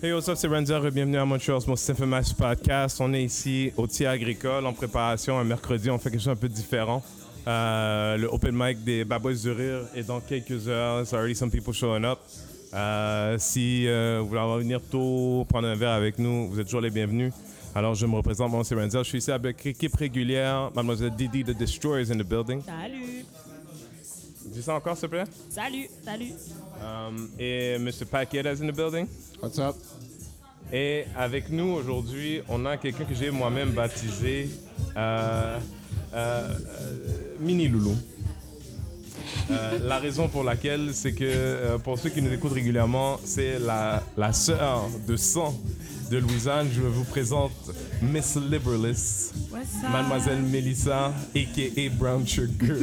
Hey, what's up, c'est Renzer et bienvenue à Montreal's Most Infamous Podcast. On est ici au Tir Agricole en préparation. Un mercredi, on fait quelque chose un peu différent. Euh, le open mic des Baboys du Rire est dans quelques heures. There's already some people showing up. Euh, si euh, vous voulez venir tôt, prendre un verre avec nous, vous êtes toujours les bienvenus. Alors, je me représente, moi, c'est. Je suis ici avec l'équipe régulière. Mademoiselle Didi the Destroyer is in the building. Salut. Dis ça encore, s'il te plaît? Salut. Salut. Um, et Mr. Paquet is in the building. What's up? Et avec nous aujourd'hui, on a quelqu'un que j'ai moi-même baptisé euh, euh, euh, Mini Loulou. Euh, la raison pour laquelle, c'est que euh, pour ceux qui nous écoutent régulièrement, c'est la, la sœur de sang de Louisanne. Je vous présente Miss Liberalist, Mademoiselle Melissa, a.k.a. Brown Sugar.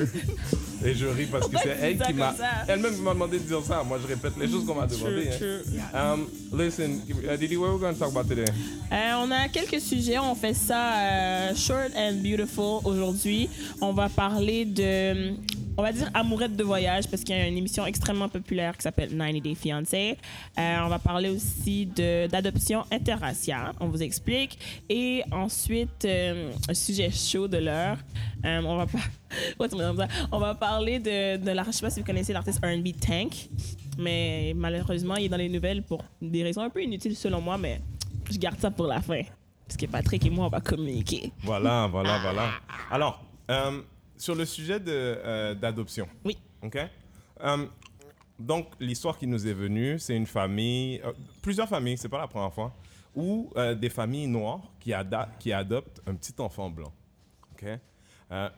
Et je ris parce que c'est elle qui m'a... Elle-même m'a demandé de dire ça. Moi, je répète les choses qu'on m'a demandé. hein. Um, listen, uh, Didi, what are we going to talk about today? Euh, on a quelques sujets. On fait ça euh, short and beautiful aujourd'hui. On va parler de, on va dire amourette de voyage parce qu'il y a une émission extrêmement populaire qui s'appelle 90 Day Fiancé. Euh, on va parler aussi d'adoption interraciale. On vous explique. Et ensuite, euh, un sujet chaud de l'heure. Euh, on va on va parler de, de la, je sais pas si vous connaissez l'artiste R&B Tank. Mais malheureusement, il est dans les nouvelles pour des raisons un peu inutiles selon moi, mais je garde ça pour la fin. Parce que Patrick et moi, on va communiquer. Voilà, voilà, voilà. Alors, euh, sur le sujet euh, d'adoption. Oui. OK? Euh, donc, l'histoire qui nous est venue, c'est une famille, euh, plusieurs familles, c'est pas la première fois, euh, des familles noires qui, qui adoptent un petit enfant blanc. OK?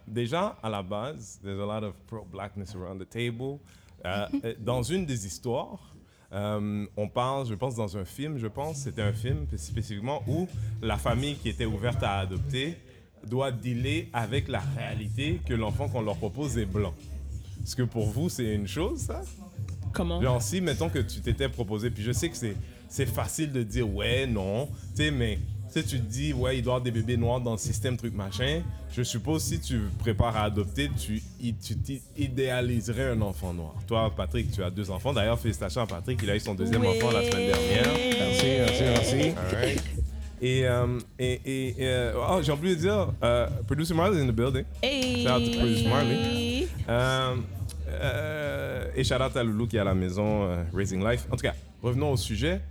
Déjà, à la base, there's a lot of pro-blackness around the table. Dans une des histoires, euh, on parle, je pense, dans un film, je pense, c'était un film spécifiquement où la famille qui était ouverte à adopter doit dealer avec la réalité que l'enfant qu'on leur propose est blanc. Est-ce que pour vous, c'est une chose, ça? Comment? Genre, si, mettons que tu t'étais proposé, puis je sais que c'est, c'est facile de dire ouais, non, tu sais, mais tu sais, tu te dis, ouais, il doit y avoir des bébés noirs dans le système, truc machin. Je suppose, si tu prépares à adopter, tu, tu idéaliserais un enfant noir. Toi, Patrick, tu as deux enfants. D'ailleurs, félicitations à Patrick, il a eu son deuxième Oui. enfant la semaine dernière. Merci, merci, merci. Alright. Et, euh, et, et, euh, oh, j'ai oublié de dire, euh, Producer Marley is in the building. Hey! Shout out to Produce Marley. Euh, et shout out à Loulou qui est à la maison, Raising Life. En tout cas, revenons au sujet.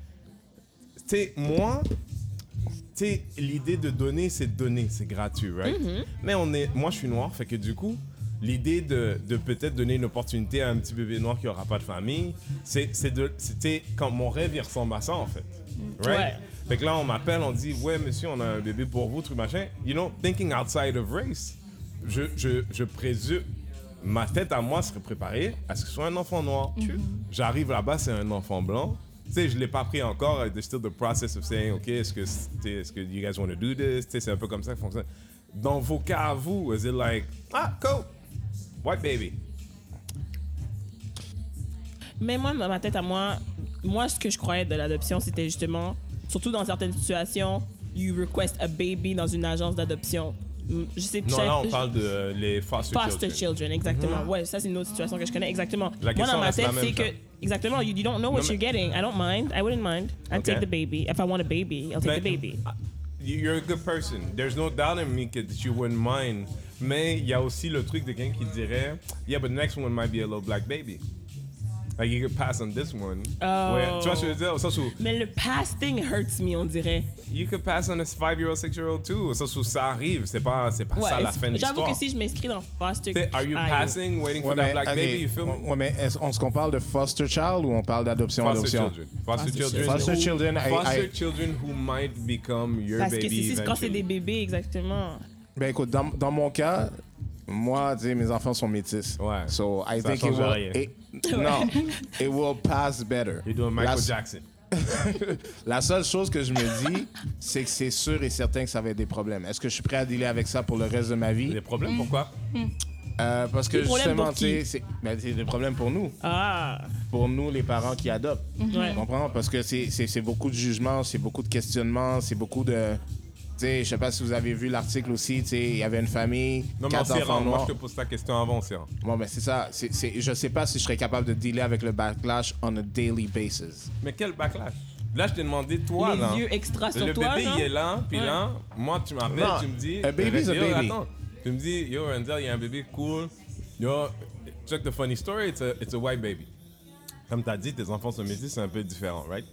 Tu sais, moi, tu sais, l'idée de donner, c'est donner, c'est gratuit, right? Mais on est, moi, je suis noir, fait que du coup, l'idée de, de peut-être donner une opportunité à un petit bébé noir qui aura pas de famille, c'est c'était quand mon rêve, il ressemble à ça, en fait. Right? Ouais. Fait que là, on m'appelle, on dit, ouais, monsieur, on a un bébé pour vous, truc machin. You know, thinking outside of race, je, je, je présume, ma tête à moi serait préparée à ce que ce soit un enfant noir. J'arrive là-bas, c'est un enfant blanc. Tu sais, je l'ai pas pris encore. There's still the process of saying, OK, est-ce que, est-ce que you guys want to do this? Tu sais, c'est un peu comme ça que fonctionne. Dans vos cas à vous, is it like, ah, cool, white baby? Mais moi, dans ma tête à moi, moi, ce que je croyais de l'adoption, c'était justement, surtout dans certaines situations, you request a baby dans une agence d'adoption. Mm, Je sais Non, là, on parle de euh, les foster, Foster children. children, exactement. Ouais, ça, c'est une autre situation que je connais, exactement. La Moi, dans ma tête, c'est que, exactement, you, you don't know what Non, you're mais- getting. I don't mind. I wouldn't mind. I'd Okay. take the baby. If I want a baby, I'll take Ben, the baby. ah, You're a good person. There's no doubt in me that you wouldn't mind. Mais il y a aussi le truc de quelqu'un qui dirait, yeah, but the next one might be a little black baby. Like you could pass on this one. Oh. Ouais, tu vois ce que je veux dire? Au sens où Mais le past thing hurts me, on dirait. you could pass on a five-year-old, six-year-old too. Au sens où ça arrive. C'est pas, c'est pas ça la fin de J'avoue l'histoire. que si je m'inscris dans foster T'sais, Are you passing, waiting for Ouais, that mais, black ok, baby? You feel me? ouais, mais est-ce on- est-ce qu'on parle de foster child ou on parle d'adoption Foster adoption? children. Foster Foster children. Foster who- children, I- Foster I- children who might become your Parce que baby c'est c'est quand c'est des bébés, exactement. Ben écoute, dans, dans mon cas, moi, tu sais, mes enfants sont métis. Ouais. So I Ça think it will, rien. it- non, it will pass better. You're doing Michael La- Jackson. La seule chose que je me dis, c'est que c'est sûr et certain que ça va être des problèmes. Est-ce que je suis prêt à dealer avec ça pour le reste de ma vie? Des problèmes, pourquoi? Euh, parce que Des problèmes justement, pour tu sais, qui? c'est ben, c'est des problèmes pour nous. Ah, Pour nous, les parents qui adoptent. Ouais. Tu comprends? Parce que c'est- c'est c'est beaucoup de jugements, c'est beaucoup de questionnements, c'est beaucoup de... Sais, je sais pas si vous avez vu l'article aussi, tu sais, il y avait une famille, Non, mais on quatre s'y enfants. Moi, je te pose ta question avant, rend. Bon, ben c'est ça. C'est c'est- je sais pas si je serais capable de dealer avec le backlash on a daily basis. Mais quel backlash? Là, je t'ai demandé, toi, les là. yeux extra sur le toi. bébé, il est là, puis Ouais. là, moi, tu m'appelles, tu me dis. a baby's a yo, baby. attends. Tu me dis, yo, Renzel, il y a un bébé cool. Yo, check the funny story, it's a, it's a white baby. Comme tu as dit, tes enfants sont métis, c'est un peu différent, right?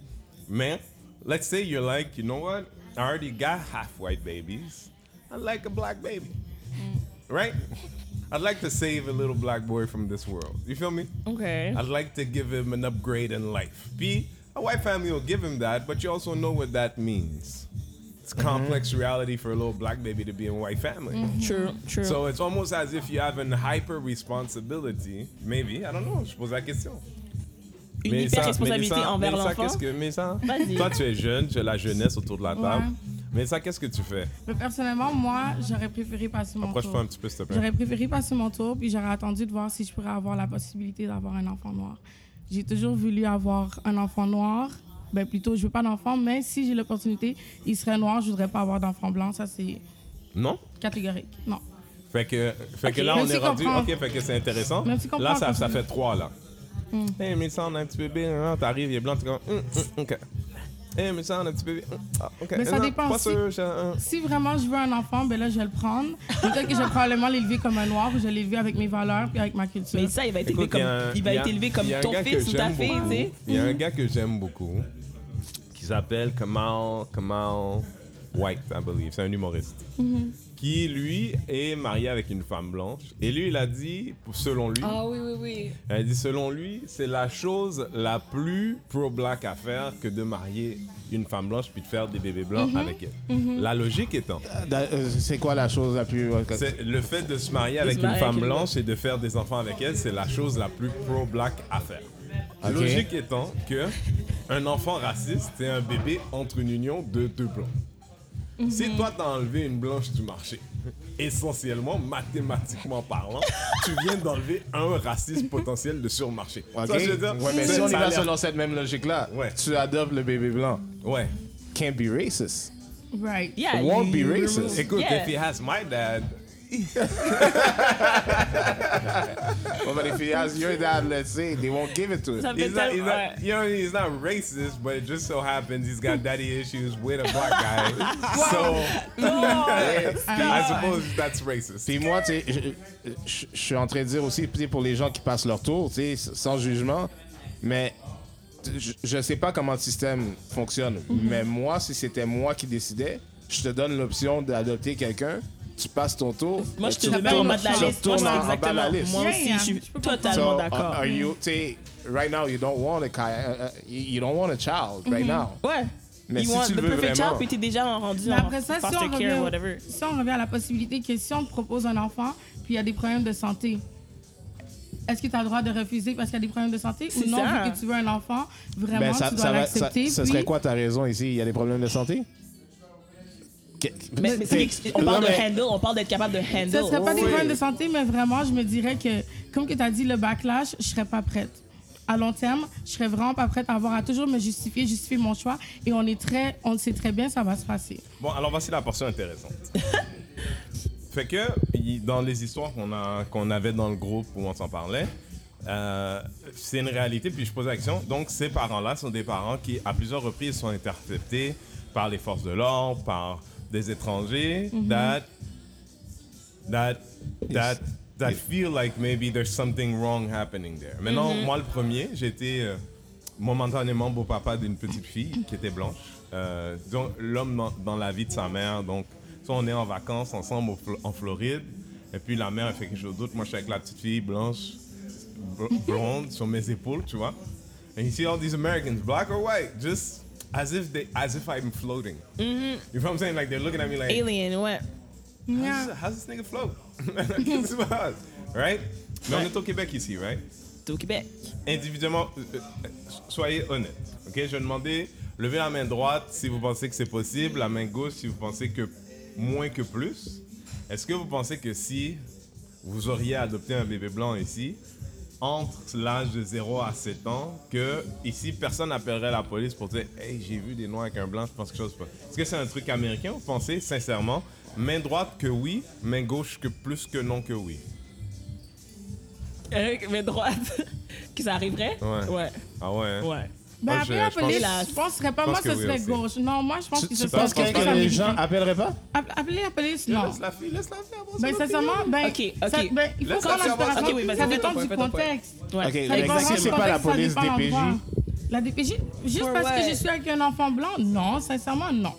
Mais, let's say you're like, you know what? I already got half white babies. I like a black baby. Mm. Right? I'd like to save a little black boy from this world. You feel me? OK. I'd like to give him an upgrade in life. B, a white family will give him that, but you also know what that means. It's mm-hmm. complex reality for a little black baby to be in a white family. Mm-hmm. True, true. So it's almost as if you have an hyper responsibility. Maybe, I don't know, je pose la question. Une Mais hyper ça- responsabilité mais ça- envers l'enfant. qu'est-ce que, mais ça, toi tu es jeune, tu as la jeunesse autour de la table. Ouais. Mais ça, qu'est-ce que tu fais? Mais personnellement, moi, j'aurais préféré passer mon Approche-toi tour. un petit peu, s'il te plaît. J'aurais préféré passer mon tour, puis j'aurais attendu de voir si je pourrais avoir la possibilité d'avoir un enfant noir. J'ai toujours voulu avoir un enfant noir. Ben plutôt, je veux pas d'enfant, mais si j'ai l'opportunité, il serait noir, je voudrais pas avoir d'enfant blanc. Ça, c'est Non? catégorique. Non. Fait que, fait que là, Même on si est rendu. comprends- Ok, fait que c'est intéressant. Si Là, ça, ça fait trois, là. Hey, mais ça, on a un petit bébé. hein, T'arrives, il est blanc, t'es comme. hum, hum, ok. Hey, mais ça, on a un petit bébé. hum, ah, ok. Mais ça Non, dépend Pas sûr, un- Si vraiment je veux un enfant, ben là, je vais le prendre. Peut-être que je vais probablement l'élever comme un noir ou je vais l'élever avec mes valeurs puis avec ma culture. Mais ça, il va être Écoute, élevé comme, un- il va il y a- être élevé comme ton gars que fils ou ta j'aime fille, beaucoup. tu sais. Il y a un gars que j'aime beaucoup qui s'appelle Kamal, Kamal White, I believe. C'est un humoriste. Mm-hmm. Qui, lui, est marié avec une femme blanche. Et lui, il a dit, selon lui, Ah oui, oui, oui. il a dit, selon lui, c'est la chose la plus pro-black à faire que de marier une femme blanche puis de faire des bébés blancs Mm-hmm. avec elle. La logique étant, Da- euh, C'est quoi la chose la plus. euh, c'est le fait de se marier avec se une femme avec une blanche et de faire des enfants avec elle, c'est la chose la plus pro-black à faire. La logique étant que un enfant raciste, c'est un bébé entre une union de deux blancs. Si toi, t'as enlevé une blanche du marché, essentiellement, mathématiquement parlant, tu viens d'enlever un raciste potentiel de sur le marché. Ok. Ça, je veux dire, Ouais, mais si on y va selon cette même logique-là, Ouais. tu adoptes le bébé blanc. Ouais. Can't be racist. Right. Yeah, It won't be racist. Écoute, Yeah. if he has my dad, Well, but if he has your dad, let's say, they won't give it to Ça him. he's not, he's not, you know, he's not racist, but it just so happens he's got daddy issues with a black guy. so I suppose that's racist. Puis moi, tu sais, je- suis en train de dire aussi, pour les gens qui passent leur tour, tu sais, sans jugement, mais je- je sais pas comment le système fonctionne. Mais moi, si c'était moi qui décidais, je te donne l'option d'adopter quelqu'un, tu passes ton tour. Moi, je te mets en bas de la liste. Moi, exactement. la liste. Moi aussi, je suis totalement So, d'accord. are you, tu sais, right now, you don't want a, uh, uh, you don't want a child right now. Ouais. Mais You si want tu le veux perfect vraiment- child, puis t'es déjà rendu Mais en après ça, si foster on, care, revient, whatever. si on revient à la possibilité que si on te propose un enfant, puis il y a des problèmes de santé, est-ce que tu as le droit de refuser parce qu'il y a des problèmes de santé ou non, ça. vu que tu veux un enfant, vraiment, Ben, ça, tu dois ça, va- ça, l'accepter. ce puis- serait quoi ta raison ici? Il y a des problèmes de santé? Que- Mais, mais t'sais, c'est- on parle de mais- handle, on parle d'être capable de handle. Ce serait pas des Oui. problèmes de santé, mais vraiment, je me dirais que, comme que tu as dit, le backlash, je serais pas prête. À long terme, je serais vraiment pas prête à avoir à toujours me justifier, justifier mon choix. Et on est très, on le sait très bien, ça va se passer. Bon, alors voici la portion intéressante. fait que, dans les histoires qu'on a- qu'on avait dans le groupe où on s'en parlait, euh, c'est une réalité, puis je pose la question. Donc, ces parents-là sont des parents qui, à plusieurs reprises, sont interceptés par les forces de l'ordre, par des étrangers, that, that, that, that feel like maybe there's something wrong happening there. Maintenant, moi, le premier, j'étais euh, momentanément beau-papa d'une petite fille qui était blanche. Euh, donc, l'homme dans, dans la vie de sa mère. Donc, soit on est en vacances ensemble au en Floride, et puis la mère, elle fait quelque chose d'autre. Moi, je suis avec la petite fille blanche, bl- blonde, sur mes épaules, tu vois. And you see all these Americans, black or white, just as if they, as if I'm floating. You know what I'm saying? Like they're looking at me like, Alien, ouais. how's, Yeah. this, how's this nigga float? This is us, right? Mais on est au Québec ici, right? Au Québec. individuellement, euh, euh, soyez honnête. Ok, je vais demander, levez la main droite si vous pensez que c'est possible, la main gauche si vous pensez que moins que plus. Est-ce que vous pensez que si vous auriez adopté un bébé blanc ici, entre l'âge de 0 à 7 ans, que ici personne n'appellerait la police pour dire Hey, j'ai vu des noirs avec un blanc, je pense que chose pas? Est-ce que c'est un truc américain Vous pensez sincèrement? Main droite que oui, main gauche que plus que non que oui. Euh, mais droite. que ça arriverait? Ouais. Ouais. Ah ouais hein? Ouais. Ben, Moi, appeler je- la je pense- police, je penserais pas. Moi, pense que ce serait gauche. Non, moi, je pense Tu, que tu ce serait penses que les gens appelleraient pas? App- Appeler la police, non. Laisse la fille, laisse la ça Ben, sincèrement, ben, Ok, ok. ben, il faut vas-y, ça dépend du contexte. Ok, vraiment c'est pas la police, DPJ. La DPJ, juste parce what? que je suis avec un enfant blanc, non, sincèrement, non.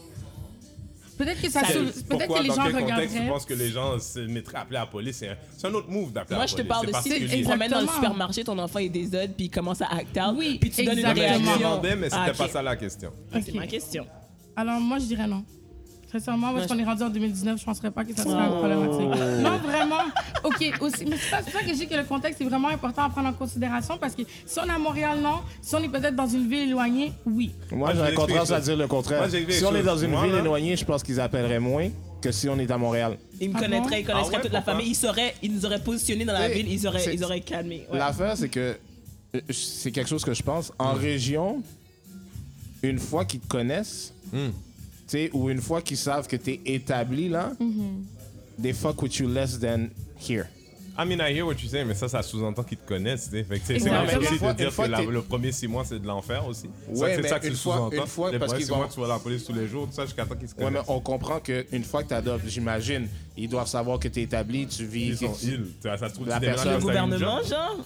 Peut-être que ça, Ça- peut-être Pourquoi, que les dans gens quel contexte tu penses que les gens se mettraient à appeler la police? C'est un, c'est un autre move d'appeler Moi, la je te police. parle de si tu te promènes dans le Exactement. supermarché, ton enfant est des odds, puis il commence à act out, Oui, puis tu donnes une mais je exactement. réaction. demandais, mais c'était Ah, pas ça la question. C'est ma question. Alors, moi, je dirais non. Sincèrement, parce qu'on est rendu en 2019, je ne penserais pas que ça serait Oh. problématique. Non, vraiment. OK, aussi. Mais c'est pour ça que je dis que le contexte est vraiment important à prendre en considération parce que si on est à Montréal, non. Si on est peut-être dans une ville éloignée, oui. Moi, vais tendance expliquer à dire le contraire. Moi, j'ai Si on est dans une Moi, ville éloignée, je pense qu'ils appelleraient moins que si on est à Montréal. Ils me Ah connaîtraient, ils connaîtraient Ah ouais, toute la famille. Ils, sauraient, ils nous auraient positionnés dans la ville, ils auraient, ils auraient calmé. Ouais. L'affaire, c'est que euh, c'est quelque chose que je pense. En région, une fois qu'ils te connaissent, Hmm. Tu sais, ou une fois qu'ils savent que tu es établi là, they fuck with you less than here? I mean, I hear what you say, mais ça, ça sous-entend qu'ils te connaissent. tu sais. Fait que c'est c'est Exactement. comme aussi une fois- de dire une fois que la- que t'es- le premier six mois, c'est de l'enfer aussi. Ouais, c'est mais ça que une tu fois- sous-entends. une fois, Les parce premiers qu'ils six mois, vont- tu vois la police tous les jours, tout ça, jusqu'à temps qu'ils se Ouais, mais connaissent. on comprend qu'une fois que tu adoptes, j'imagine, ils doivent savoir que tu es établi, tu vis. Ils sont que- îles. Tu vois, Ça se trouve, La tu déménages, personne- Le une gouvernement, job. genre?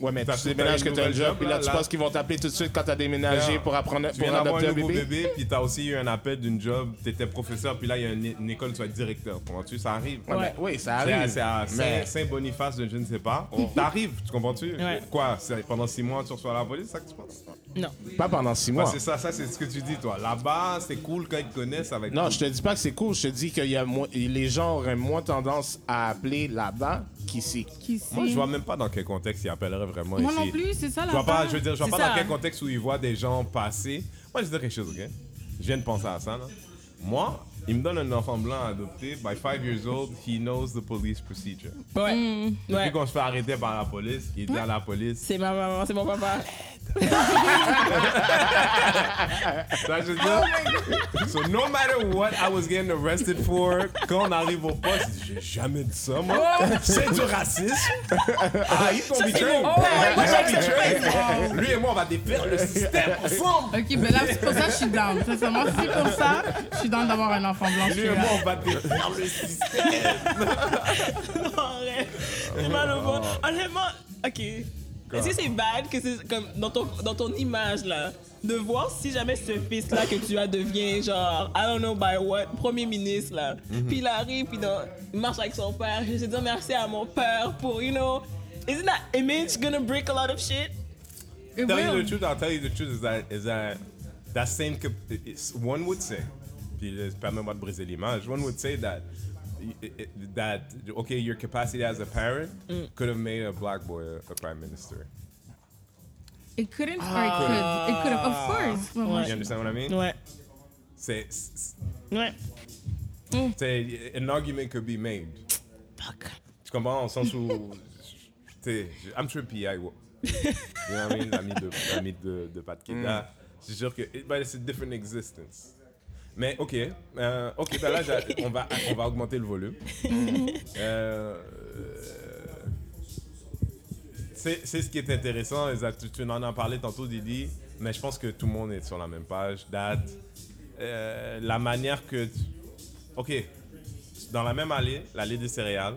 Ouais, mais tu déménages que tu as un job, job, puis là, là, tu là. penses qu'ils vont t'appeler tout de suite quand tu as déménagé pour apprendre Tu pour viens d'avoir un un nouveau bébé? bébé, puis t'as aussi eu un appel d'une job, t'étais professeur, puis là, il y a une, une école, tu vas être directeur. Comprends-tu? Ça arrive. Ouais, Ouais. mais- oui, ça C'est à- arrive. C'est à mais Saint- Saint-Boniface de je ne sais pas. T'arrives, tu comprends-tu? Ouais. Quoi? Pendant six mois, tu reçois la police, c'est ça que tu penses? Non. pas pendant six mois. c'est ça, ça c'est ce que tu dis, toi. Là-bas, c'est cool quand ils te connaissent, être Non, cool. je te dis pas que c'est cool. Je te dis que y a moins- les gens auraient moins tendance à appeler là-bas Qui Moi, je vois même pas dans quel contexte ils appelleraient vraiment Moi ici. non plus, c'est ça Je la vois pas, je veux dire, je vois C'est pas ça. dans quel contexte où ils voient des gens passer. Moi, je vais dire quelque chose, ok? Je viens de penser à ça, là. Moi, il me donne un enfant blanc à adopter. By five years old, he knows the police procedure. Ouais. Depuis Ouais. qu'on se fait arrêter par la police, il dit à la police. C'est ma maman, c'est mon papa. Ça, je veux dire. So, no matter what I was getting arrested for, quand on arrive au poste, il j'ai jamais dit ça, moi. C'est du racisme. Ah, ils sont betrayed. Ils sont betrayed. Lui et moi, on va défaire le système ensemble. Ok, ben là, c'est pour ça que je suis down. Sincèrement, si c'est pour ça, je suis down d'avoir un enfant blanc. Lui et moi, on va défaire le système. Non, arrête. C'est mal au fond. Honnêtement, ok. Est-ce que c'est bad que c'est comme dans ton, dans ton image là, de voir si jamais ce fils-là que tu as devient genre, I don't know by what, premier ministre là, puis il arrive, puis dans- il marche avec son père, je vais dire merci à mon père pour, you know, isn't that image gonna break a lot of shit? It tell you will. the truth, I'll tell you the truth is that is that that same one would say, puis permets-moi de briser l'image, one would say that y- i- that okay, your capacity as a parent could have made a black boy a, a prime minister. It couldn't or it could. It could have, of course. Ouais, moi, You je- understand what I mean? Ouais. C'est, c'est- Ouais. c'est- an argument could be made. Fuck. Tu comprends? Au sens où, I'm sure P.I. will. You know what I mean? L'ami de, l'ami de, de Pat Kida. C'est sûr que, it- but it's a different existence. Mais ok, euh, ok, ben là, on va, on va augmenter le volume. Euh, c'est ce qui est intéressant, tu, tu en as parlé tantôt, Didi, mais je pense que tout le monde est sur la même page. That, euh, la manière que... tu- Ok, dans la même allée, l'allée des céréales,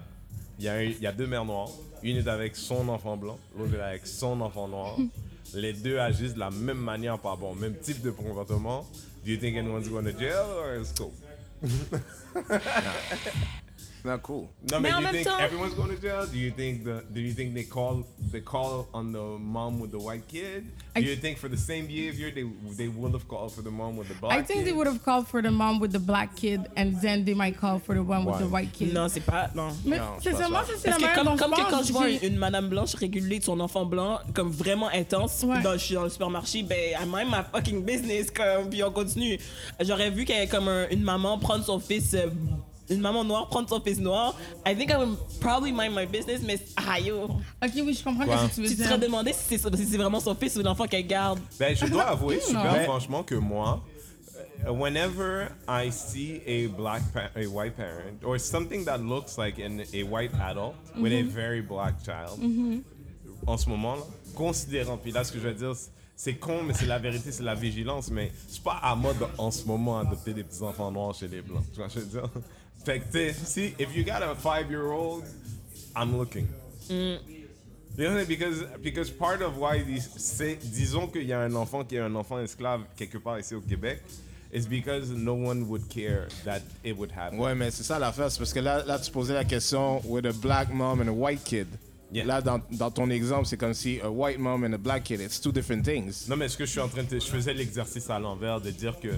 il y, a un- il y a deux mères noires. Une est avec son enfant blanc, l'autre est avec son enfant noir. Les deux agissent de la même manière par rapport au même type de comportement. Do you think anyone's going to jail or it's cool? Non, cool. No, Mais but en do you même think temps- everyone's going to jail? Do you think the Do you think they call they call on the mom with the white kid? Do I- you think for the same behavior they they would have called for the mom with the black I think kid? they would have called for the mom with the black kid and then they might call for the one with the white kid. Non, c'est pas. Non. Mais Non, pas. ça, c'est la que comme, comme que quand je vois une, madame blanche réguler son enfant blanc comme vraiment intense Ouais. dans, je suis dans le supermarché ben I mind my fucking business comme puis on continue j'aurais vu avait comme un- une maman prendre son fils euh, une maman noire prendre son fils noir I think I would probably mind my business mais ah yo Ok, oui, je comprends Quoi? ce que tu veux tu te dire. serais demandé si c'est si c'est vraiment son fils ou l'enfant qu'elle garde Ben, je dois avouer super Mais- franchement que moi, euh, whenever I see a black pa- a white parent or something that looks like an, a white adult with a very black child, en ce moment là, considérant, puis là ce que je veux dire, c'est con, mais c'est la vérité, c'est la vigilance. Mais c'est pas à mode en ce moment adopter des petits enfants noirs chez les blancs. Tu vois ce que je veux dire? Fait que, tu sais, si, if you got a five-year-old, I'm looking. You know, because, because part of why these, c'est, disons qu'il y a un enfant qui est un enfant esclave quelque part ici au Québec, is because no one would care that it would happen. Ouais, mais c'est ça l'affaire. C'est parce que là, là, tu posais la question with a black mom and a white kid. Yeah. Là, dans, dans ton exemple, c'est comme si a white mom and a black kid, it's two different things. Non, mais ce que je suis en train de. Je faisais l'exercice à l'envers de dire que,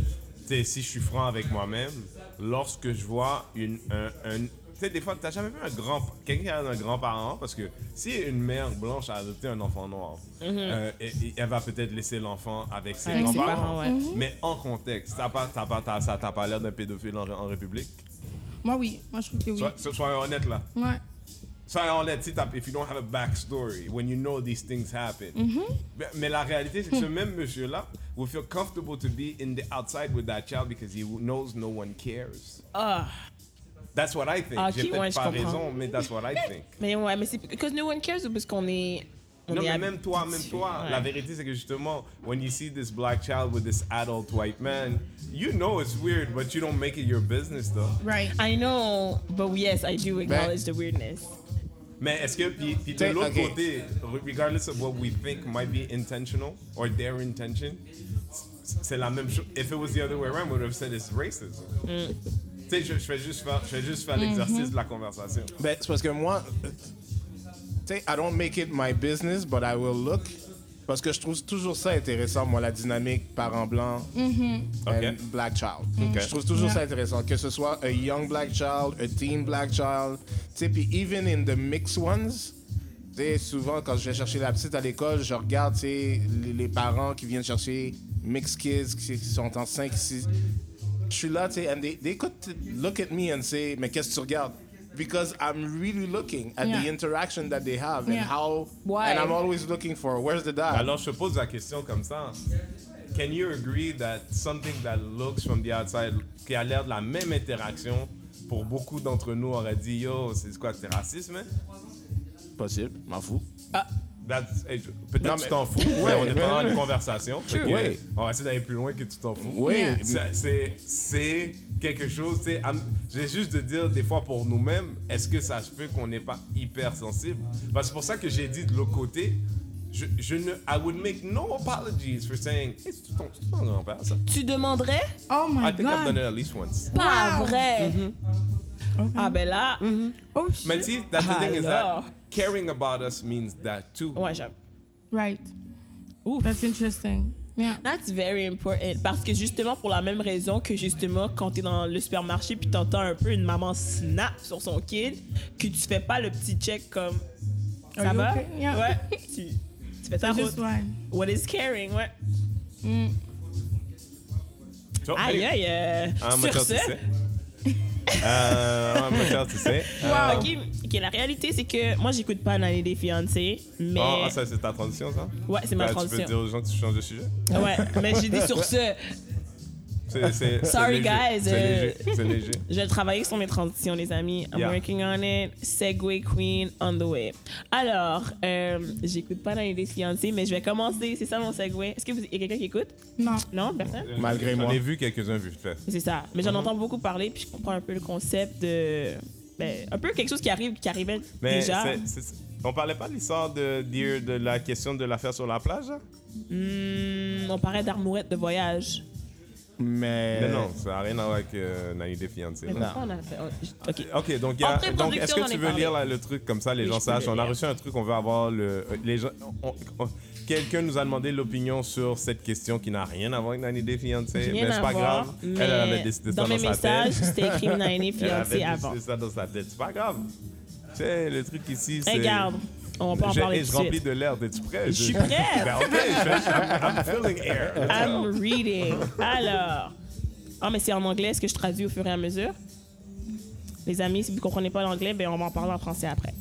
sais, si je suis franc avec moi-même, lorsque je vois une. Un, un- tu sais, des fois, t'as jamais vu un grand. Quelqu'un qui a un grand-parent, parce que si une mère blanche a adopté un enfant noir, euh, et- et elle va peut-être laisser l'enfant avec ses grands-parents. parents, ouais. Mais en contexte, t'as pas, t'as pas, t'as- ça t'a pas l'air d'un pédophile en, en République? Moi, oui. Moi, je trouve que oui. Sois- so- soyons honnêtes là. Ouais. Soyons honnêtes, si t'as- if you don't have a backstory, when you know these things happen. mais, mais la réalité, c'est que ce même monsieur-là will feel comfortable to be in the outside with that child because he knows no one cares. Ah, That's what I think. Ah, J'ai peut-être ouais, je pas comprends. raison, mais that's what I think. mais ouais, mais c'est because no one cares ou parce qu'on est. On non, est mais hab- même toi, même toi, Ouais. la vérité, c'est que justement, when you see this black child with this adult white man, you know it's weird, but you don't make it your business, though. Right. I know, but yes, I do acknowledge the weirdness. Mais est-ce que, puis, puis de l'autre ok. côté, regardless of what we think might be intentional or their intention, c- c'est la même chose. If it was the other way around, we would have said it's racism. Mm. Tu sais, je, je fais juste faire, je fais juste faire Mm-hmm. l'exercice de la conversation. Ben, c'est parce que moi, tu sais, I don't make it my business, but I will look. Parce que je trouve toujours ça intéressant, moi, la dynamique parent blanc and Ok. black child. Ok. Je trouve toujours ça intéressant, que ce soit a young black child, a teen black child. Tu sais, puis even in the mixed ones, tu sais, souvent, quand je vais chercher la petite à l'école, je regarde, tu sais, les, parents qui viennent chercher mixed kids, qui qui sont en 5, 6. Je suis là, tu sais, and they, they could look at me and say, mais qu'est-ce que tu regardes? Because I'm really looking at the Yeah. interaction that they have and Yeah. how, Why? and I'm always looking for, where's the dad? Alors, je pose la question comme ça. Can you agree that something that looks from the outside, qui a l'air de la même interaction, pour beaucoup d'entre nous, aurait dit Yo, c'est quoi, c'est racisme, hein? Possible, m'en fous. That's- hey, Peut-être que tu mais- t'en fous, mais Ouais, on est mais- dans une conversation. Que, Ouais. On va essayer d'aller plus loin que tu t'en fous. Oui, Yeah. C'est quelque chose, tu sais, am- j'ai juste de dire des fois pour nous-mêmes, est-ce que ça se peut qu'on n'est pas hyper sensible? Parce que c'est pour ça que j'ai dit de l'autre côté, je, je ne, I would make no apologies for saying, hey, c'est ton, c'est ton grand-père, ça. Tu demanderais? Oh my I think I've done God. it at least once. Pas Wow. vrai. Okay. Ah ben là, Oh, shit. Mais see, that's the thing is that caring about us means that too. ouais, j'avoue. Right. Ouf. That's interesting. Yeah. That's very important. Parce que justement, pour la même raison que justement, quand t'es dans le supermarché puis t'entends un peu une maman snap sur son kid, que tu fais pas le petit check comme ça Are you va? okay? Yeah. Ouais. Tu, tu fais ta route. What is caring? Ouais. So, Aïe, hey, aïe. euh, Ah, sur tu ce, sais. Euh, ah, moi, tu sais. Euh, ok, ok, la réalité, c'est que moi, j'écoute pas Nanny des fiancés, mais. oh, ça, c'est ta transition, ça? ouais, c'est ma Ben, Tu transition. peux dire aux gens que tu changes de sujet? Ouais, mais j'ai dit sur ce, C'est- Sorry, léger. guys, C'est euh, léger. C'est léger. je vais travailler sur mes transitions, les amis. I'm Yeah. working on it. Segway Queen on the way. Alors, euh, j'écoute pas Nanny des fiancés, mais je vais commencer. C'est ça mon segway. Est-ce que vous y a quelqu'un qui écoute? Non. Non, personne? Malgré J'en moi. ai vu quelques-uns vite fait. C'est ça. Mais j'en entends beaucoup parler, puis je comprends un peu le concept de. Ben, un peu quelque chose qui arrive, qui arrivait Mais déjà. c'est- c'est- on parlait pas de l'histoire de, dire de la question de l'affaire sur la plage? hein? Hmm, on parlait d'armourette de voyage. Mais, Mais non, ça n'a rien à voir avec euh, Nanny des là. pourquoi on a fait. oh, Ok. Ok, donc, est-ce que tu veux lire là, le truc comme ça, les Oui, gens sachent? On a reçu un truc, on veut avoir le. euh, Les gens, Quelqu'un nous a demandé l'opinion sur cette question qui n'a rien à voir avec Nanny des fiancés. Rien mais c'est à pas voir, grave. mais Elle, elle avait décidé ça dans mes sa messages, tête. c'était écrit Nanny Elle avait fiancée avant. décidé ça dans sa tête. C'est pas grave. Tu sais, le truc ici, c'est. Regarde, on peut en parler je de remplis de l'air. Es-tu prêt? Je suis prête. Ben, ok, je- I'm, feeling air. I'm reading. Alors. Ah, mais c'est en anglais, est-ce que je traduis au fur et à mesure? Les amis, si vous ne comprenez pas l'anglais, ben on va en parler en français après.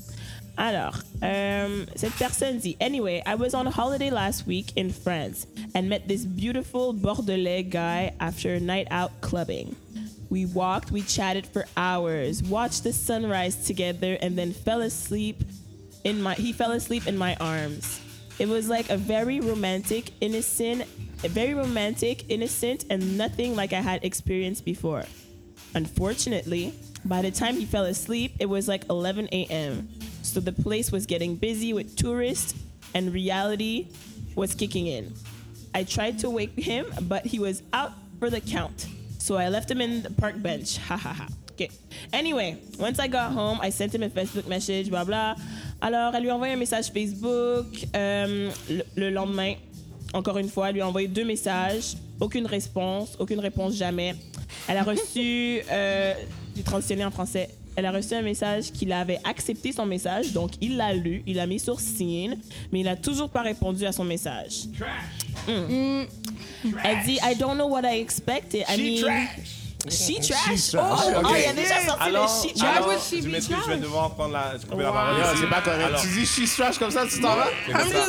Alors, euh, cette personne dit Anyway, I was on holiday last week in France and met this beautiful Bordelais guy after a night out clubbing. We walked, we chatted for hours, watched the sunrise together, and then fell asleep in my he fell asleep in my arms. It was like a very romantic, innocent, very romantic, innocent, and nothing like I had experienced before. Unfortunately, by the time he fell asleep, it was like 11 a.m. So the place was getting busy with tourists, and reality was kicking in. I tried to wake him, but he was out for the count. So I left him in the park bench. Ha ha ha. Okay. Anyway, once I got home, I sent him a Facebook message, blah blah. Alors, elle lui a envoyé un message Facebook. euh, le, le lendemain, encore une fois, elle lui a envoyé deux messages. Aucune réponse, aucune réponse jamais. Elle a reçu, euh, du transitionné en français, elle a reçu un message qu'il avait accepté son message, donc il l'a lu, il l'a mis sur signe, mais il n'a toujours pas répondu à son message. Mm. Elle dit, I don't know what I expected. I mean, she trash? trash. Oh, Ok. oh, il a déjà sorti Alors, le she trash. alors je m'excuse, je vais devoir prendre la, couper la Yo, parole. c'est pas correct. Alors, Tu dis she's trash comme ça, tu t'en vas?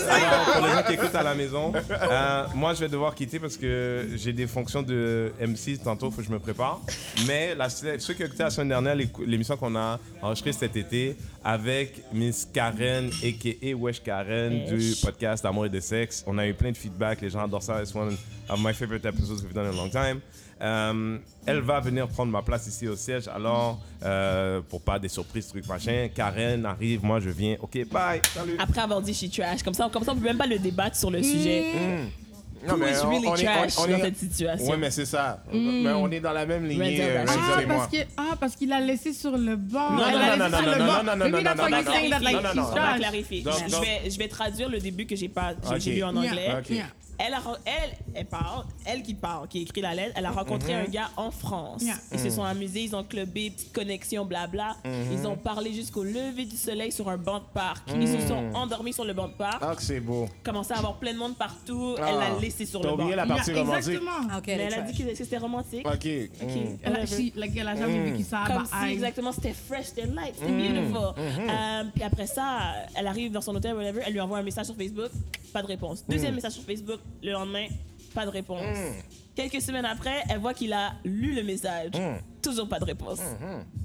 Alors, pour les gens qui écoutent à la maison, euh, moi, je vais devoir quitter parce que j'ai des fonctions de MC tantôt, il faut que je me prépare. Mais la, ceux qui ont écouté la semaine dernière, l'émission qu'on a enregistrée cet été avec Miss Karen, a.k.a. Wesh Karen, du podcast Amour et de sexe, on a eu plein de feedback. Les gens adorent ça. It's one of my favorite episodes we've done in a long time. Euh, elle va venir prendre ma place ici au siège. Alors, euh, pour pas des surprises, trucs machin, Karen arrive, moi je viens. Ok, bye. Salut. Après avoir dit she trash, comme ça, comme ça, on peut même pas le débattre sur le sujet. Non, Who is really trash dans cette situation? Ouais, mais c'est ça. Mais on est dans la même lignée, euh, Ah, et moi. parce que ah parce qu'il a laissé sur le banc. Non, Elle non, a non, laissé non, sur non, le non, banc. non, non, Maybe non, that's non, why non, he's non, saying that, like, non, non, she's non. On va trash. clarifier. Donc, je, donc- vais, je vais traduire le début que j'ai pas, j'ai Ok. j'ai lu en anglais. Ok. Yeah. Elle, a, elle, elle parle, elle qui parle, qui écrit la lettre, elle a rencontré un gars en France. Yeah. Ils se sont amusés, ils ont clubé, petite connexion, blabla. Ils ont parlé jusqu'au lever du soleil sur un banc de parc. Ils se sont endormis sur le banc de parc. Ah, que c'est beau. Commencé à avoir plein de monde partout. Ah. Elle l'a laissé sur le banc. oublié la partie Yeah, romantique. Exactement. Ah, ok, Mais elle a dit que c'était romantique. Ok. Ok. mm. Elle a, she- like, elle a jamais vécu ça. Comme bah, si, exactement, c'était fresh, c'était light, c'était beautiful. Euh, puis après ça, elle arrive dans son hôtel, whatever, elle lui envoie un message sur Facebook, pas de réponse. Deuxième message sur Facebook, le lendemain, pas de réponse. Quelques semaines après, elle voit qu'il a lu le message. Toujours pas de réponse.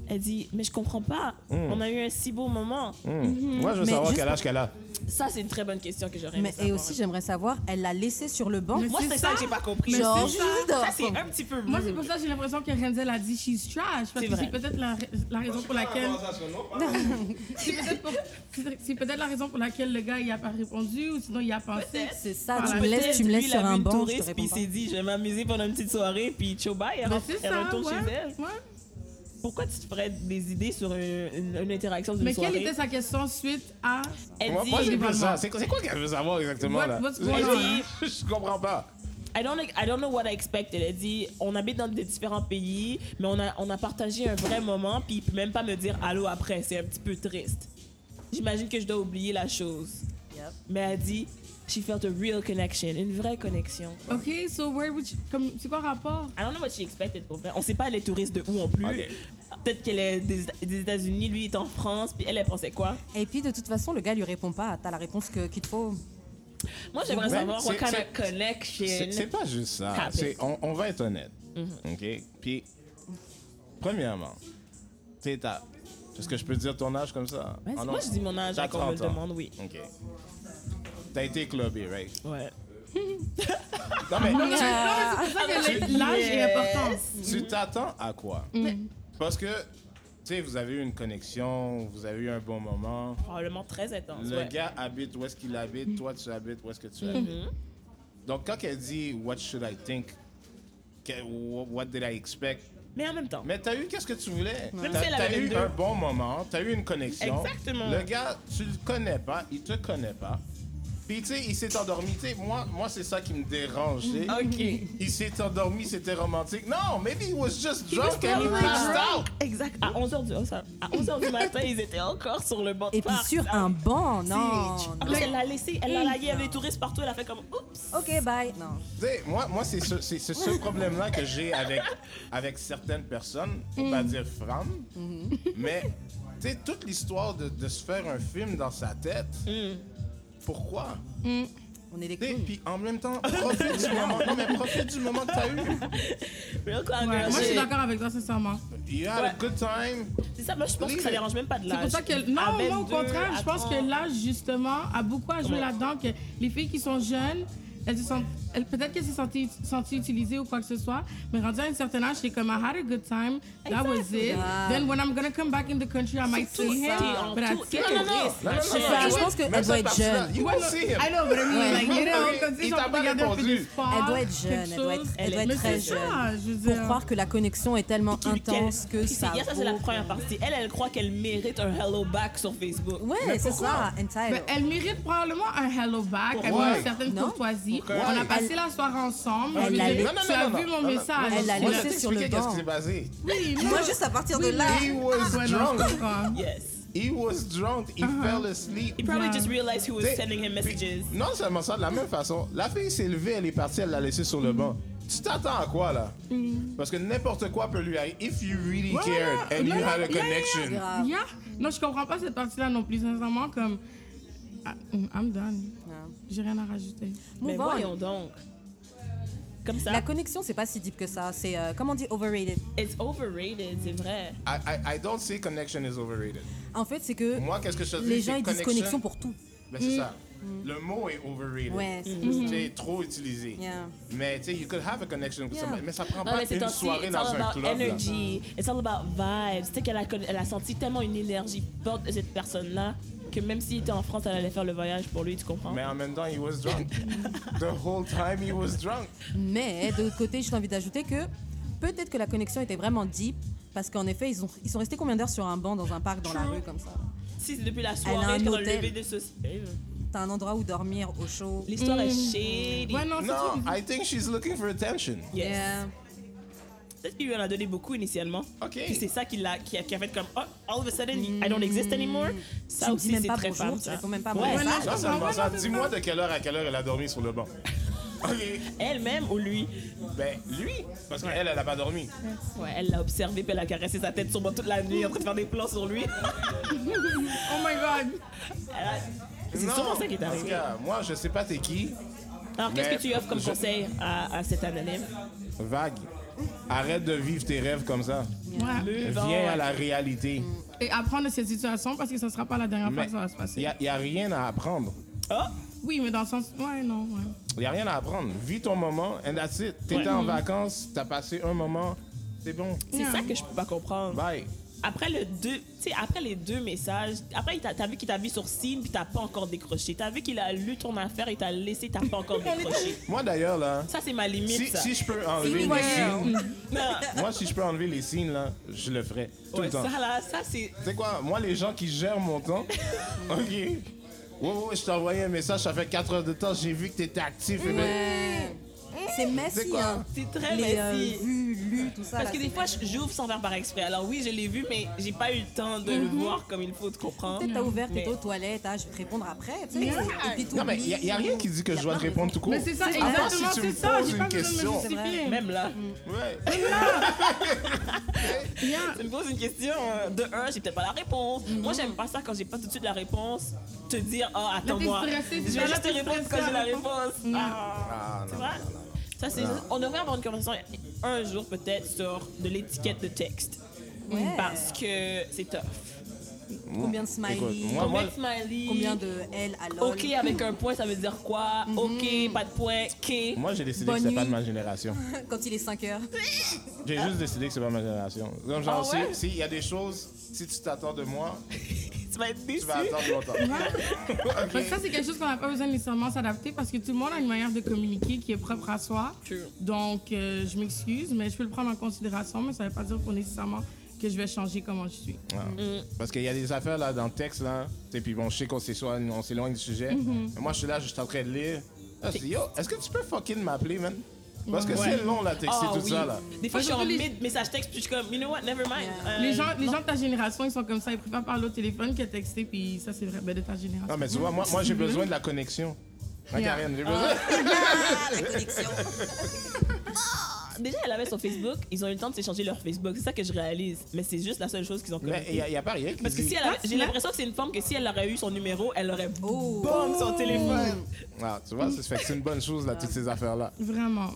Elle dit, mais je comprends pas. On a eu un si beau moment. Moi, je veux Mais savoir quel pour- âge qu'elle a. Ça, c'est une très bonne question que j'aurais aimé Mais, et savoir. aussi, j'aimerais savoir, elle l'a laissé sur le banc. Mais Moi, c'est ça que j'ai pas compris. Genre, Ça, c'est un petit peu Moi, c'est pour ça que j'ai l'impression que Renzel a dit she's trash. Parce C'est que c'est peut-être la, la raison pour laquelle. c'est peut-être pour- la raison pour laquelle le gars il a pas répondu ou sinon il a pensé. C'est ça, Voilà. tu me laisses, tu me laisses sur un banc, je te touriste, puis il s'est dit, je vais m'amuser pendant une petite soirée, puis ciao bye, elle, Ben, elle ça, retourne ouais. chez elle. ouais. Pourquoi tu te ferais des idées sur une, une- une interaction d'une Mais soirée? quelle était sa question suite à. Elle Moi, dit, moi, j'ai Évidemment. ça. C'est quoi qu'elle veut savoir exactement, What- là? what's going Elle on? dit, Je comprends pas. I don't, I don't know what I expected. Elle dit, on habite dans des différents pays, mais on a, on a partagé un vrai moment, puis il peut même pas me dire allô après. C'est un petit peu triste. J'imagine que je dois oublier la chose. Yep. Mais elle dit, she felt a real connection, une vraie connexion. Ok, so where would you. Comme, c'est quoi le rapport? I don't know what she expected pour vrai. On sait pas elle est touriste de où en plus. Peut-être qu'elle est des, des États-Unis, lui est en France, puis elle, elle pensait quoi? Et puis, de toute façon, le gars lui répond pas. T'as la réponse que- qu'il te faut. Moi, j'aimerais Mais savoir what c'est- kind of connection. C'est c'est pas juste ça. On, on va être honnête. Mm-hmm. OK? Puis, premièrement, tu sais, t'as. Est-ce que je peux dire ton âge comme ça? Ouais, Ah moi, je dis mon âge, quand on me le 30 ans. demande, oui. OK. T'as été clubé, right? Ouais. Non, mais Non, mais c'est pour ça que l'âge est important. tu t'attends à quoi? Parce que, tu sais, vous avez eu une connexion, vous avez eu un bon moment. Probablement très intense. Le ouais. gars habite où est-ce qu'il habite, toi tu habites où est-ce que tu habites. Donc quand elle dit What should I think? What did I expect? Mais en même temps, Mais t'as eu qu'est-ce que tu voulais? T'as eu deux. un bon moment, t'as eu une connexion. Exactement. Le gars, tu le connais pas, il te connaît pas. Puis tu sais, il s'est endormi. Tu sais, moi, moi c'est ça qui me dérange. tu sais. Ok. Il s'est endormi, c'était romantique. Non, maybe he was just He was drunk and he passed out. Exact. À 11h du, oh, ça- à 11 du matin, ils étaient encore sur le banc de Et puis parc. sur un banc, non. En plus, elle l'a laissé, elle l'a y avait des touristes partout, elle a fait comme oups. Ok, bye. Non. Tu sais, moi, moi c'est ce, c'est ce, ce problème-là que j'ai avec, avec certaines personnes, pour pas dire femmes, mais tu sais, toute l'histoire de, de se faire un film dans sa tête, pourquoi? On est des sais, clowns. Puis en même temps, profite du moment. Non, mais profite du moment que t'as eu. Real Ouais, moi, je suis d'accord avec toi, sincèrement. You had a good time. C'est ça, moi, je pense que ça dérange même pas de C'est l'âge. pour ça que. Non, moi, au 22, contraire, je pense 30. que l'âge, justement, a beaucoup à jouer Ouais. là-dedans. Que les filles qui sont jeunes, elles se sentent. Elles- Peut-être qu'elles se sont senties utilisées ou quoi que ce soit, mais rendues à un certain âge, c'est comme I had a good time, that was it. Yeah. Then when I'm gonna come back in the country, I might see him, but that's it. Non, non, non. Je pense qu'elle doit être jeune. You non, see him. I know, but I mean, like, you know, comme si pas regardait un peu du sport, Elle doit être jeune, elle doit être- elle doit très jeune. je veux Pour croire que la connexion est tellement intense que ça. c'est- ça, c'est la première partie. Elle, elle croit qu'elle mérite un hello back sur Facebook. Ouais, c'est ça, Ben, entitled. elle mérite probablement un hello back, elle a une certaine courtoisie. On a Elle- passé la soirée ensemble. Elle Je laissé- tu as vu mon message. Elle l'a laissé sur le banc. qu'est-ce qui s'est passé? Oui. Moi, juste à partir de là. He was je drunk. Yes. He was drunk. He fell asleep. He probably Yeah. just realized who was T'sais, sending him messages. Non seulement ça, de la même façon, la fille s'est levée, elle est partie, elle l'a laissé sur le banc. Tu t'attends à quoi là? Parce que n'importe quoi peut lui arriver. If you really Ouais, cared ouais, and non, you non, had a yeah, yeah, connection. Yeah. Non, je comprends pas cette partie-là non plus, sincèrement, comme... Ah, I'm done. J'ai rien à rajouter. Mais Move on. voyons donc. Comme ça. La connexion, c'est pas si deep que ça. C'est, euh, comment on dit, overrated. It's overrated, c'est vrai. I, I, I don't say connection is overrated. En fait, c'est que Moi, qu'est-ce que je les gens, ils disent connection- connexion pour tout. Ben, c'est ça. Le mot est overrated. Ouais, c'est- C'est trop utilisé. Yeah. Mais tu sais, you could have a connection with Yeah. somebody, mais ça prend Non, pas une aussi, soirée it's dans all un about club. là. energy. It's all about vibes. Tu sais qu'elle a, elle a senti tellement une énergie forte de cette personne-là que même s'il était en France, elle allait faire le voyage pour lui, tu comprends? Mais en même temps, he was drunk. The whole time, he was drunk. Mais de l'autre côté, j'ai envie d'ajouter que peut-être que la connexion était vraiment deep. Parce qu'en effet, ils, ont, ils sont restés combien d'heures sur un banc dans un parc dans la rue comme ça? Si depuis la un soirée qu'elle a hôtel. levé des saucisses. T'as un endroit où dormir au chaud. L'histoire est shady. Ouais, non, c'est No, trop... I think she's looking for attention. Yes. Yeah. Peut-être qu'il lui en a donné beaucoup initialement. Ok. Puis c'est ça qui, l'a, qui, a, qui a fait comme, oh, all of a sudden, I don't exist anymore. Ça Tu aussi, c'est pas très bonjour, femme, tu ça. réponds même pas Ouais, seulement comprends, ça, non, c'est dis-moi ça. de quelle heure à quelle heure elle a dormi sur le banc. OK. Elle-même ou lui? Ben, lui, parce qu'elle, elle a pas dormi. Ouais, elle l'a observé, puis elle a caressé sa tête sûrement toute la nuit en train de faire des plans sur lui. Oh my God. A- C'est Non, sûrement ça qui est en tout arrivé. cas, moi, je sais pas t'es qui. Alors, qu'est-ce que tu offres comme je- conseil à, à cet anonyme? Vague. Arrête de vivre tes rêves comme ça. Ouais. Viens à la réalité. Et apprendre de cette situation parce que ça sera pas la dernière fois que ça va se il passer. n'y a, y a rien à apprendre. Oh! Oui, mais dans le sens... Ouais, non, ouais. Il n'y a rien à apprendre. Vis ton moment, and that's it. T'étais en vacances, t'as passé un moment, c'est bon. C'est Yeah. ça que je peux pas comprendre. Bye. Après le deux, tu sais, après les deux messages, après t'as vu qu'il t'a vu sur scene puis t'as pas encore décroché. T'as vu qu'il a lu ton affaire et t'a laissé, t'as pas encore décroché. Moi, d'ailleurs, là, Ça c'est ma limite. si, ça. si je peux enlever les Ouais. signes, moi, si je peux enlever les signes, là, je le ferai. Tout Ouais, le temps. ça là, ça c'est. Tu sais quoi, moi, les gens qui gèrent mon temps, OK. Ouais, ouais, ouais, je t'ai envoyé un message, ça fait 4 heures de temps, j'ai vu que t'étais actif. et ben, Ouais. C'est C'est messy, quoi? hein. C'est très Les euh, messy. Tout ça. Parce là, que des fois, j'ouvre sans faire par exprès. Alors oui, je l'ai vu, mais j'ai pas eu le temps de le voir comme il faut, tu comprends? Peut-être t'as ouvert, Mais- t'étais aux toilettes, ah, je vais te répondre après, tu sais. Yeah. Et puis Non, mais il n'y a, rien qui dit que je dois te répondre tout court. Mais c'est ça, À part exactement, si tu me c'est ça. poses J'ai une pas besoin de me question. justifier. Même là, Ouais. Yeah. tu me poses une question, euh, de un, j'ai peut-être pas la réponse. Moi, j'aime pas ça quand j'ai pas tout de suite la réponse. Te dire, oh, attends-moi. t'es Je vais juste te là, t'es répondre quand j'ai la réponse. Ah. Ah, Tu non. vois? Ça, c'est On devrait avoir une conversation un jour peut-être sur de l'étiquette de texte. Ouais. Parce que c'est tough. Combien de smileys? moi, Combien moi, de smiley? Combien de L à LOL? OK avec un point, ça veut dire quoi? OK, pas de point, K. moi j'ai décidé Bonne que c'est pas de ma génération. Quand il est 5 heures. J'ai juste décidé que c'est pas ma génération. Comme genre, Ah ouais? si- s'il y a des choses, si tu t'attends de moi, vas être tu vas attendre longtemps. Parce que ça, c'est quelque chose qu'on n'a pas besoin de nécessairement s'adapter parce que tout le monde a une manière de communiquer qui est propre à soi. True. Donc, euh, je m'excuse, mais je peux le prendre en considération, mais ça ne veut pas dire pour nécessairement que je vais changer comment je suis. Ah. Mm. Parce qu'il y a des affaires là dans le texte là, et puis bon, je sais qu'on s'éloigne, on s'éloigne du sujet. Mm-hmm. Mais moi je suis là, je suis en train de lire. Là, je dis yo, est-ce que tu peux fucking m'appeler, man? Parce que Ouais. c'est long là, texter Ah tout oui. ça là. Des fois, je suis en message texte, puis je suis comme, you know what, never mind. Yeah. Euh, Les gens, les gens de ta génération, ils sont comme ça, ils préfèrent parler au téléphone que texter, puis ça, c'est vrai, ben, de ta génération. Non mais tu vois, moi, moi j'ai besoin de la connexion. Yeah. Karen, j'ai besoin. Ah, la connexion. Déjà, elle avait son Facebook, ils ont eu le temps de s'échanger leur Facebook. C'est ça que je réalise. Mais c'est juste la seule chose qu'ils ont Mais il n'y a, pas rien qui Parce que dit- si elle avait- j'ai l'impression que c'est une femme que si elle aurait eu son numéro, elle aurait Oh. bombé son téléphone. Ah, tu vois, fait que c'est une bonne chose là, toutes ces affaires là. Vraiment.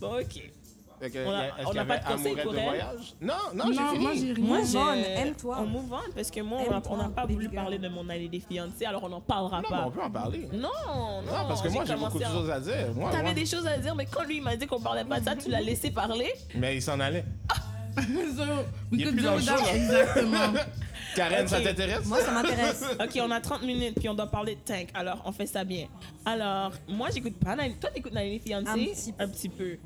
Bon, ok. Que, On a- on n'a pas de conseil pour de elle? voyage? Non, non, Non, j'ai fini. moi, j'ai rien. Moi, aime-toi. On move on parce que moi, on a- n'a pas voulu parler de mon année des fiancés, alors on n'en parlera Non, pas. mais on peut en parler. Non, non, Non, parce que moi, j'ai beaucoup de à- choses à dire. Moi, T'avais moi. des choses à dire, mais quand lui il m'a dit qu'on parlait pas de ça, tu l'as laissé parler. Mais il s'en allait. So, Il est plus dans le that. show, là. Exactement. Karen, ça t'intéresse? Moi, ça m'intéresse. Ok, on a 30 minutes, puis on doit parler de Tank. Alors, on fait ça bien. Alors, moi, j'écoute pas Toi, t'écoutes Nine Fiancé Un petit peu. Un petit peu.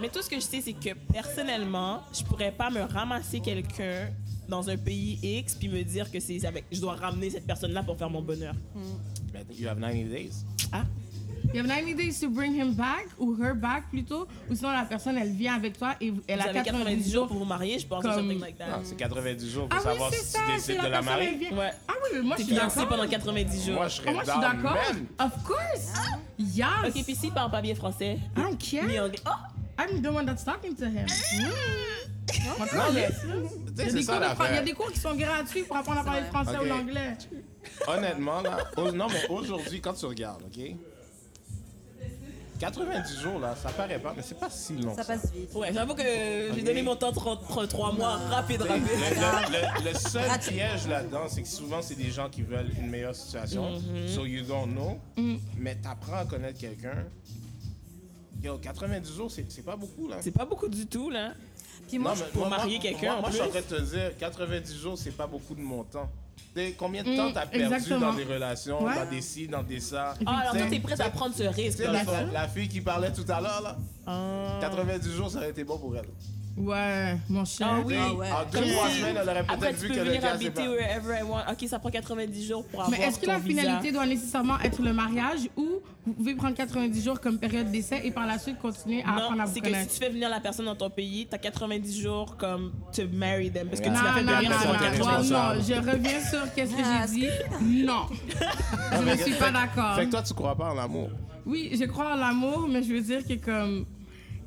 Mais tout ce que je sais, c'est que personnellement, je pourrais pas me ramasser quelqu'un dans un pays X puis me dire que c'est avec. Je dois ramener cette personne-là pour faire mon bonheur. Mais you have 90 days. Ah, You have 90 days to bring him back, ou her back plutôt, ou sinon la personne, elle vient avec toi et elle vous a avez 90 jours pour vous marier, je pense, ou Comme- something like Ah, that. c'est 90 jours pour Ah oui, savoir c'est si ça, tu décides la de la personne, marier. Ouais. Ah oui, mais moi, je suis d'accord. pendant 90 jours. Moi, je Oh, serais moi, je suis down, d'accord. man. Of course. Yes. Ok, puis s'il parle pas bien français, I don't care. ni anglais. Oh! I'm the one that's talking to him. Non, mais, tu sais, Il y, a des cours de fran- il y a l'affaire. des cours qui sont gratuits pour apprendre à parler français ou l'anglais. Honnêtement, là, au- non, mais aujourd'hui, quand tu regardes, OK? 90 jours, là, ça paraît pas, mais c'est pas si long. Ça passe vite. Ouais, j'avoue que j'ai donné mon temps 33 mois, rapide, Le, rapide. le- le- le seul piège là-dedans, c'est que souvent, c'est des gens qui veulent une meilleure situation. Mm-hmm. So you don't know. Mm. Mais t'apprends à connaître quelqu'un. Yo, 90 jours, c'est pas beaucoup, là. C'est pas beaucoup du tout, là. Puis moi, Non, je- mais pour marier quelqu'un, Moi, en moi, je suis en plus. train de te dire, 90 jours, c'est pas beaucoup de mon temps. Combien de temps Mm, t'as perdu exactement. dans des relations, Ouais. dans des ci, dans des ça? Ah, alors toi, t'es prête à prendre ce risque. La, la- la fille qui parlait tout à l'heure, là, Ah. 90 jours, ça aurait été bon pour elle. Ouais, mon cher. Ah oui. Ah ouais. En deux, trois semaines, elle aurait Après, peut-être tu vu peux que le venir gars, c'est pas... wherever I want. Ok, ça prend 90 jours pour avoir Mais est-ce que ton la visa. finalité doit nécessairement être le mariage ou vous pouvez prendre 90 jours comme période d'essai et par la suite continuer à apprendre à Non, vous c'est que si connaître? tu fais venir la personne dans ton pays, t'as 90 jours comme to marry them. Parce que Non, tu l'as fait non, venir non, non, un non, non, je reviens sur qu'est-ce que j'ai dit. Non, je ne suis pas d'accord. Fait que toi, tu crois pas en l'amour. Oui, je crois en l'amour, mais je veux dire que comme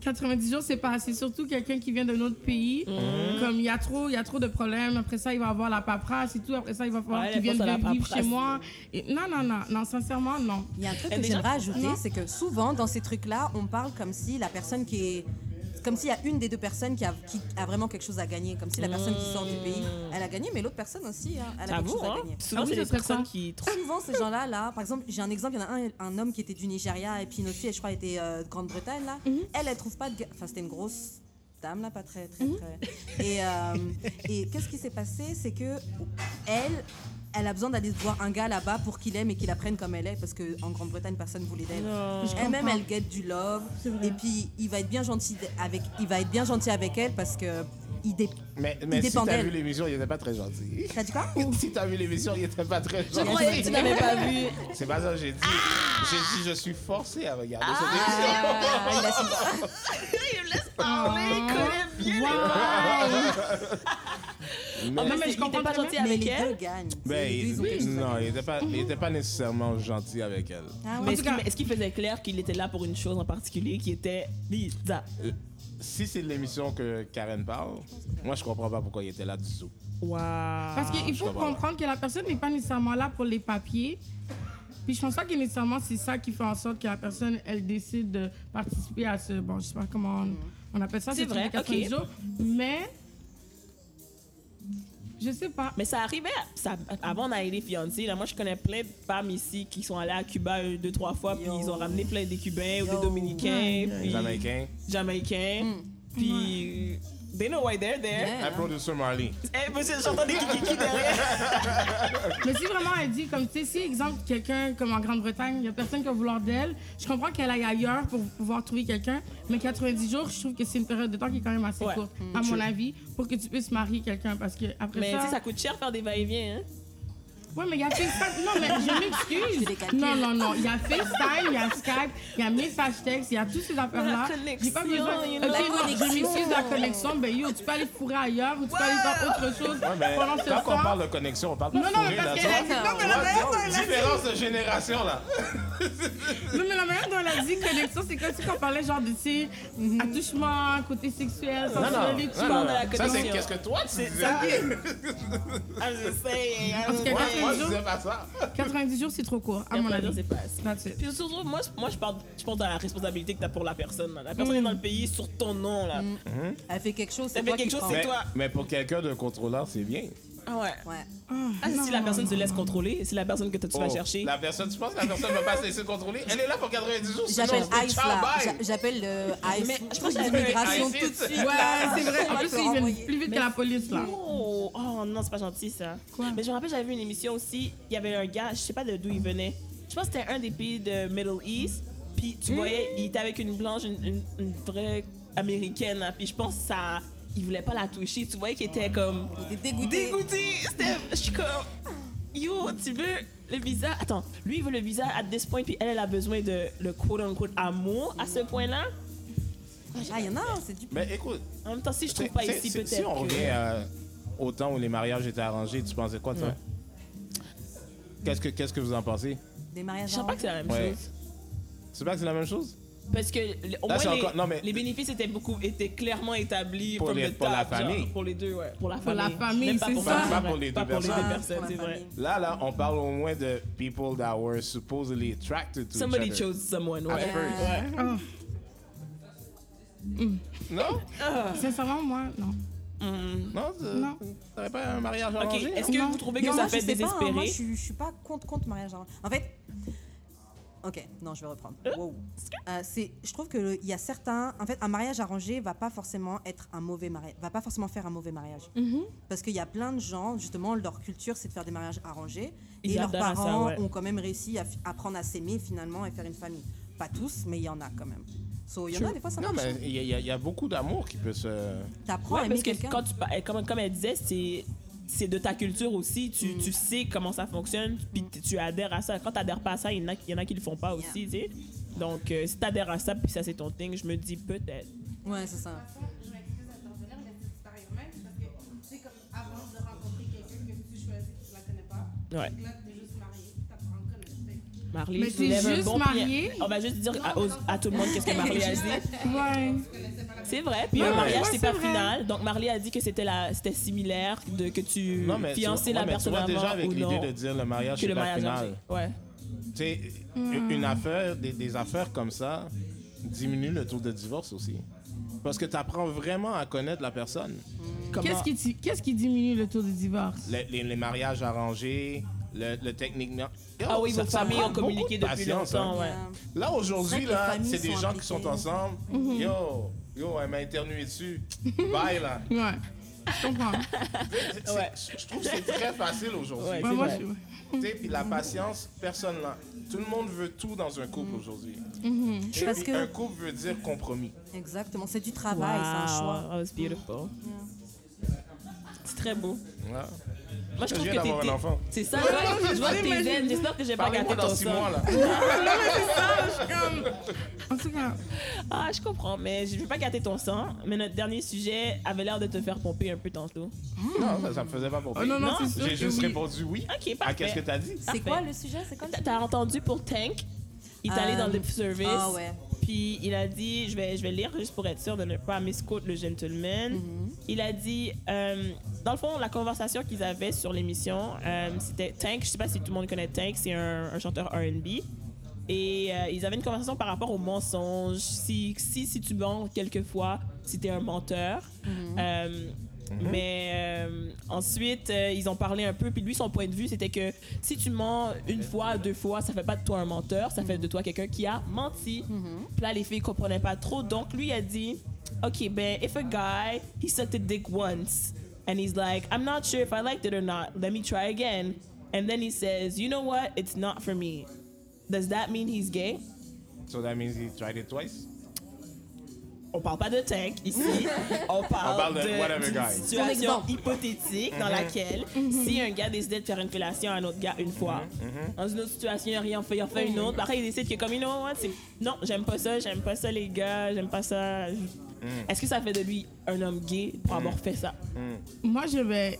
90 jours, c'est pas assez. Surtout quelqu'un qui vient d'un autre pays. Mhm. Comme il y a trop, il y a trop de problèmes. Après ça, il va avoir la paperasse et tout. Après ça, il va falloir Ouais, qu'il vienne vivre chez moi. Et non, non, non, non, sincèrement, non. Il y a un truc Et que j'aimerais ajouter, Non. c'est que souvent dans ces trucs-là, on parle comme si la personne qui est comme s'il y a une des deux personnes qui a, qui a vraiment quelque chose à gagner, comme si la personne qui sort du pays, elle a gagné, mais l'autre personne aussi, hein, elle a quelque J'avoue, chose à hein. gagner. Souvent, Ah c'est serait personnes ça. qui. Souvent, ces gens-là, là, par exemple, j'ai un exemple, il y en a un, un homme qui était du Nigeria et puis une autre fille, je crois, était euh, de Grande-Bretagne, là. Elle, elle trouve pas de. Enfin, c'était une grosse dame, là, pas très, très, très. Et, euh, et qu'est-ce qui s'est passé? C'est que elle. Elle a besoin d'aller voir un gars là-bas pour qu'il aime et qu'il la prenne comme elle est, parce qu'en Grande-Bretagne, personne voulait d'elle. Elle-même, elle guette du love. Et puis, il va être bien gentil avec, il va être bien gentil avec elle parce que il dé- Mais, mais si dépend t'as vu l'émission, il était pas très gentil. T'as dit quoi? Si t'as vu l'émission, il était pas très Je gentil. croyais que tu n'avais pas vu. C'est pas ça que j'ai dit. J'ai dit, je suis forcé à regarder Ah, il a su- Il me laisse parler, il connaît bien. cette émission. Ah, Mais, mais mais je il comprends pas gentil Mais avec elle. chose à non, il était, pas, il était pas nécessairement gentil avec elle. Ah ouais. Mais est-ce qu'il faisait clair qu'il était là pour une chose en particulier qui était Lisa? Si c'est de l'émission que Karen parle, moi je comprends pas pourquoi il était là du tout. Waouh. Parce qu'il faut comprendre que la personne n'est pas nécessairement là pour les papiers. Puis je pense pas que nécessairement c'est ça qui fait en sorte que la personne, elle décide de participer à ce... Bon, je sais pas comment on, on appelle ça. C'est vrai, de 90 ok. jours. Mais... Je sais pas. Mais ça arrivait, ça, avant d'aller fiancés, là, moi je connais plein de femmes ici qui sont allées à Cuba euh, deux, trois fois, puis ils ont ramené plein des Cubains ou des Dominicains, puis Jamaïcain. Jamaïcains, puis they know why they're there. Yeah. Producer Marley. Eh, monsieur, j'entends des kikiki derrière. Mais si vraiment elle dit, comme tu sais, si exemple quelqu'un comme en Grande-Bretagne, il y a personne qui va vouloir d'elle, je comprends qu'elle aille ailleurs pour pouvoir trouver quelqu'un, mais 90 jours, je trouve que c'est une période de temps qui est quand même assez Ouais. courte, à mon avis, pour que tu puisses marier quelqu'un parce que après Mais tu ça. sais, ça coûte cher faire des va-et-vient, hein. Ouais, mais il y a FaceTime. Non, mais je m'excuse. Non, non, non. Il y a FaceTime, il y a Skype, il y a message texte, il y a toutes ces affaires-là. La J'ai pas besoin. Ok, non, je m'excuse de la connexion. Ben yo, tu peux aller fourrer ailleurs ou tu peux aller faire autre chose Ouais, mais pendant ce quand on parle de connexion, on parle de non, mais fourrer, parce là, qu'elle a tu dit. vois. Non, mais la manière dont elle a dit. Différence de génération, là. Non, mais la manière dont elle a dit connexion, c'est comme si on parlait genre de, tu sais, attouchement, côté sexuel, Non, non, sensualité. parles de la Ça, c'est qu'est-ce que toi, tu C'est disais. ça. I'm just saying. Parce que Ouais, Moi, 90 je jours, disais pas ça. 90 jours, c'est trop court, à mon avis. c'est pas assez. Puis surtout, moi, je- moi je, parle, je pense à la responsabilité que tu as pour la personne. là. La personne est dans le pays sur ton nom. là. Elle fait quelque chose, c'est Elle fait toi quelque chose, c'est Mais, toi. mais pour quelqu'un de contrôleur, c'est bien. Ah ouais. Ouais. Ah, si la personne se laisse contrôler, c'est la personne que tu vas Oh, chercher. La personne, tu penses que la personne va pas se laisser contrôler? Elle est là pour 90 jours. J'appelle ICE là. J'appelle le ICE. Mais je pense que l'immigration tout de suite. Ouais, c'est vrai. En plus, ils viennent plus vite que la police, là. Oh, oh non, c'est pas gentil ça. Quoi? Mais je me rappelle, j'avais vu une émission aussi. Il y avait un gars, je sais pas de d'où il venait. Je pense que c'était un des pays de Middle East. Puis tu voyais, il était avec une blanche, une, une- une vraie américaine. là. Puis je pense que ça. Il voulait pas la toucher. Tu voyais qu'il était comme. Il était dégoûté. Dégoûté. Je suis comme. Yo, tu veux le visa? Attends, lui, il veut le visa à this point. Puis elle, elle a besoin de le quote-unquote amour à ce point-là. Ah, il y en a, c'est du. Mais écoute, En même temps, si je trouve pas ici, peut-être. si on que- revient au temps où les mariages étaient arrangés, tu pensais quoi? Ouais. Qu'est-ce que, qu'est-ce que vous en pensez? Des mariages Je sens pas que c'est la même Ouais. chose. C'est pas que c'est la même chose? Parce que au Là, c'est moins, les, encore- non, mais- les bénéfices étaient beaucoup étaient clairement établis Pour from les- the pour la genre, famille. pour les deux, ouais. Pour la Pour famille. la famille, Même pas c'est pour ça. Pas pour les deux Pas pour les deux personnes. personnes, Pour c'est la vrai. famille. Là, là, on parle au moins de people that were supposedly attracted to Somebody each other. chose someone, At ouais. first. Ouais. Ah, Non? sincèrement, moi, non. Mm. Non? tu- Non. Pas un mariage Ok, arrangé? est-ce que Non. vous trouvez que Non, ça moi, je fait sais pas, hein, désespérer? je, suis- je suis pas contre, contre mariage arrangé. En fait, ok, non, je vais reprendre. Wow. Euh, c'est, je trouve que il y a certains, en fait, un mariage arrangé va pas forcément être un mauvais mariage, va pas forcément faire un mauvais mariage, parce qu'il y a plein de gens, justement, leur culture, c'est de faire des mariages arrangés, Ils et leurs ça, parents ouais. ont quand même réussi à f- apprendre à s'aimer finalement et faire une famille. Pas tous, mais il y en a quand même. So, il y en a des fois ça Non, mais il y, a- y y beaucoup d'amour qui peut se... T'apprends à Ouais, aimer parce que quelqu'un. quand tu par- comme, comme elle disait, c'est c'est de ta culture aussi. Tu, Mm. tu sais comment ça fonctionne, puis tu adhères à ça. Quand tu adhères pas à ça, il y en a, il y en a qui le font pas Yeah. aussi, tu sais. Donc, euh, si tu adhères à ça, puis ça c'est ton thing, je me dis peut-être. Ouais, c'est ça. Je m'excuse d'intervenir, mais c'est super humain parce que c'est comme avant de rencontrer quelqu'un que tu choisis, que tu la connais pas. Ouais. Donc là, t'es juste marié, t'apprends à le connaître. Fait que- Marley, Mais je t'es lève un juste bon. On va juste dire à, aux- à tout le monde qu'est-ce que Marley a dit. Ouais. C'est vrai. Puis Ouais, un mariage, ouais, c'est c'est pas vrai. final. Donc Marley a dit que c'était la, c'était similaire de que tu Non, mais tu fiançais vois- la mais tu personne vois déjà avant avec ou l'idée non. de dire le mariage, que c'est le pas mariage. Ouais. Tu sais, une affaire, des, des affaires comme ça diminuent le taux de divorce aussi. Parce que tu apprends vraiment à connaître la personne. Comment- Qu'est-ce qui, qu'est-ce qui diminue le taux de divorce? Les, les- les mariages arrangés, le, le techniquement. Yo, Ah oui, ça- vos ça familles prend ont communiqué de depuis patience, longtemps, hein. ouais. Euh, Là, C'est aujourd'hui, vrai que les là, familles c'est des sont gens qui sont impliquées. ensemble. Yo, yo, elle m'a éternué dessus. Bye, là. Ouais. Je comprends. Ouais. Je trouve que c'est très facile aujourd'hui. Ouais, moi, vrai. je- Tu sais, puis la patience, personne là. Tout le monde veut tout dans un couple aujourd'hui. Et Parce puis, que- un couple veut dire compromis. Exactement, c'est du travail, c'est un choix. Wow, oh, it's beautiful. C'est très beau. Moi, je Je trouve que d'avoir t'es- un enfant. C'est ça, ouais. Je vois que t'es zen. J'espère que j'ai pas gâté ton six sang. mois, là. En tout cas, Ah, je comprends, mais je vais pas gâter ton sang. Mais notre dernier sujet avait l'air de te faire pomper un peu tantôt. Non, ça, ça me faisait pas pour oh non, non, Non, c'est sûr J'ai juste oui. répondu oui. Ok, À parfait. qu'est-ce que t'as dit? C'est quoi le sujet? C'est quoi T'as- entendu pour Tank? Il est allé Euh, dans le service. Ah ouais. Puis il a dit, je vais, je vais lire juste pour être sûr de ne pas misquote le gentleman. Il a dit, euh, dans le fond, la conversation qu'ils avaient sur l'émission, euh, c'était Tank. Je sais pas si tout le monde connaît Tank, c'est un, un chanteur R&B. Et euh, ils avaient une conversation par rapport aux mensonges. Si, si, si tu mens quelquefois, si tu es un menteur. Euh, Mais euh, ensuite, euh, ils ont parlé un peu. Puis lui, son point de vue, c'était que si tu mens une fois, deux fois, ça fait pas de toi un menteur, ça fait de toi quelqu'un qui a menti. Puis là, les filles comprenaient pas trop. Donc lui a dit, OK, ben, if a guy, he sucked a dick once, and he's like, I'm not sure if I liked it or not. Let me try again. And then he says, you know what? It's not for me. Does that mean he's gay? So that means he tried it twice? On parle pas de tank ici. On parle, On parle de de, situation hypothétique dans laquelle si un gars décidait de faire une fellation à un autre gars une fois, dans une autre situation, il a rien fait, il en fait une autre. Après, il décide que comme, you know what, c'est non, j'aime pas ça, j'aime pas ça les gars, j'aime pas ça. Est-ce que ça fait de lui un homme gay pour avoir fait ça? moi, je vais,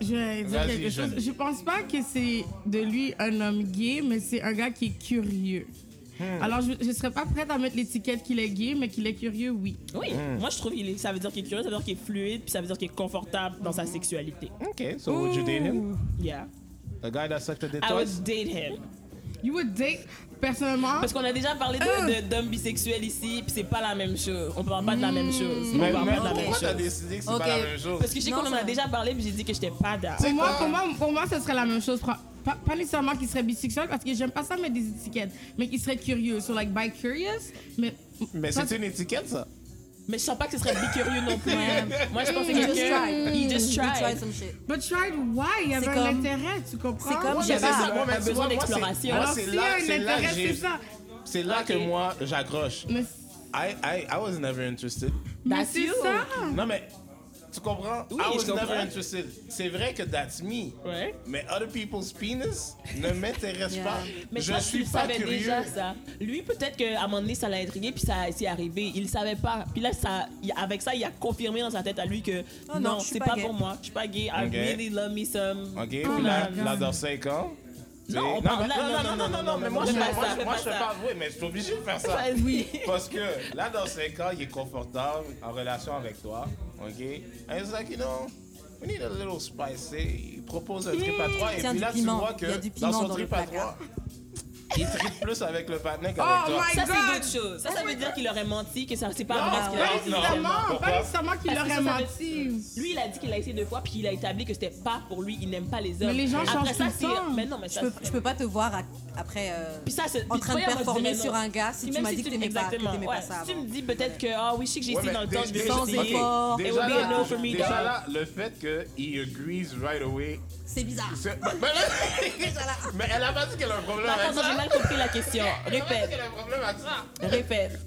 je vais dire quelque chose. Je pense pas que c'est de lui un homme gay, mais c'est un gars qui est curieux. Alors, je, je serais pas prête à mettre l'étiquette qu'il est gay, mais qu'il est curieux, oui. Oui, moi je trouve que ça veut dire qu'il est curieux, ça veut dire qu'il est fluide, puis ça veut dire qu'il est confortable dans sa sexualité. OK, so would you date him? Yeah. A guy that sucked a dick I would date him. You would date, personnellement? Parce qu'on a déjà parlé de- Euh. de- d'hommes bisexuels ici, puis c'est pas la même chose. On parle pas de la même chose. On Mais, parle mais pas de la même pourquoi t'as chose. décidé que c'est Ok. pas la même chose? Parce que je sais qu'on en a déjà parlé, puis j'ai dit que j'étais pas d'accord. Pour moi, pour, moi, pour moi, ce serait la même chose. Pas, pas- nécessairement qu'il serait bisexuel, parce que j'aime pas ça mettre des étiquettes, mais qu'il serait curieux. So, like, by curious, mais. Mais c'est une étiquette, ça. Mais je sens pas que ce serait bicurieux non plus. Moi, je pense que He just quelqu'un. tried. He just tried tried. some shit. But tried why? Il y avait un intérêt, tu comprends? c'est comme un- tu besoin d'exploration. Alors, c'est s'il y a là, un c'est là que intérêt, j'ai- c'est ça. C'est là Ok. que moi, j'accroche. I, I, I was never interested. mais That's c'est you. ça. Non, mais tu comprends? Oui, I was je comprends. never interested. C'est vrai que that's me. Ouais. Mais other people's penis ne m'intéresse Yeah. pas. Mais je toi, suis tu pas curieux. déjà, ça. Lui, peut-être qu'à un moment donné, ça l'a intrigué, puis ça s'est arrivé. Il savait pas. Puis là, ça, avec ça, il a confirmé dans sa tête à lui que Oh non, non, c'est pas pas, gay. pour moi. Je suis pas gay. I Ok. really love me some. OK, Oh puis là, God. là, non, non, non, non, non, mais moi, je, fais pas avouer, mais je suis obligé de faire ça. oui. Parce que là, dans 5 ans, il est confortable en relation avec toi. OK? Et il like, you know, we need a little spicy. Eh? Il propose un trip à 3 et puis là, tu vois que dans son trip à 3, il tripe plus avec le partenaire Oh qu'avec toi. my Ça, c'est God. d'autres choses. Ça, ça veut dire qu'il aurait menti, que ça c'est pas vrai ce qu'il non, a Pas dit. non. nécessairement, pas nécessairement qu'il aurait menti. Lui, il a dit qu'il a essayé deux fois, puis il a établi que c'était pas pour lui. Il n'aime pas les hommes. Mais les gens changent tout le temps. Mais non, mais Je ça. peux, je peux pas te voir après euh, Puis ça, c'est. en train de toi, performer sur un gars si tu même m'as si dit que tu- t'aimais pas, pas ça. Si tu me dis peut-être que, ah oui, je sais que j'ai essayé dans le temps, je vais Sans effort. It Déjà would be a là, no for me, déjà dog. là, le fait qu'il agrees right away. C'est bizarre. Mais, mais là- mais elle a pas dit qu'elle a un problème avec ça. Mal compris la question. Répète. problème avec ça. Répète.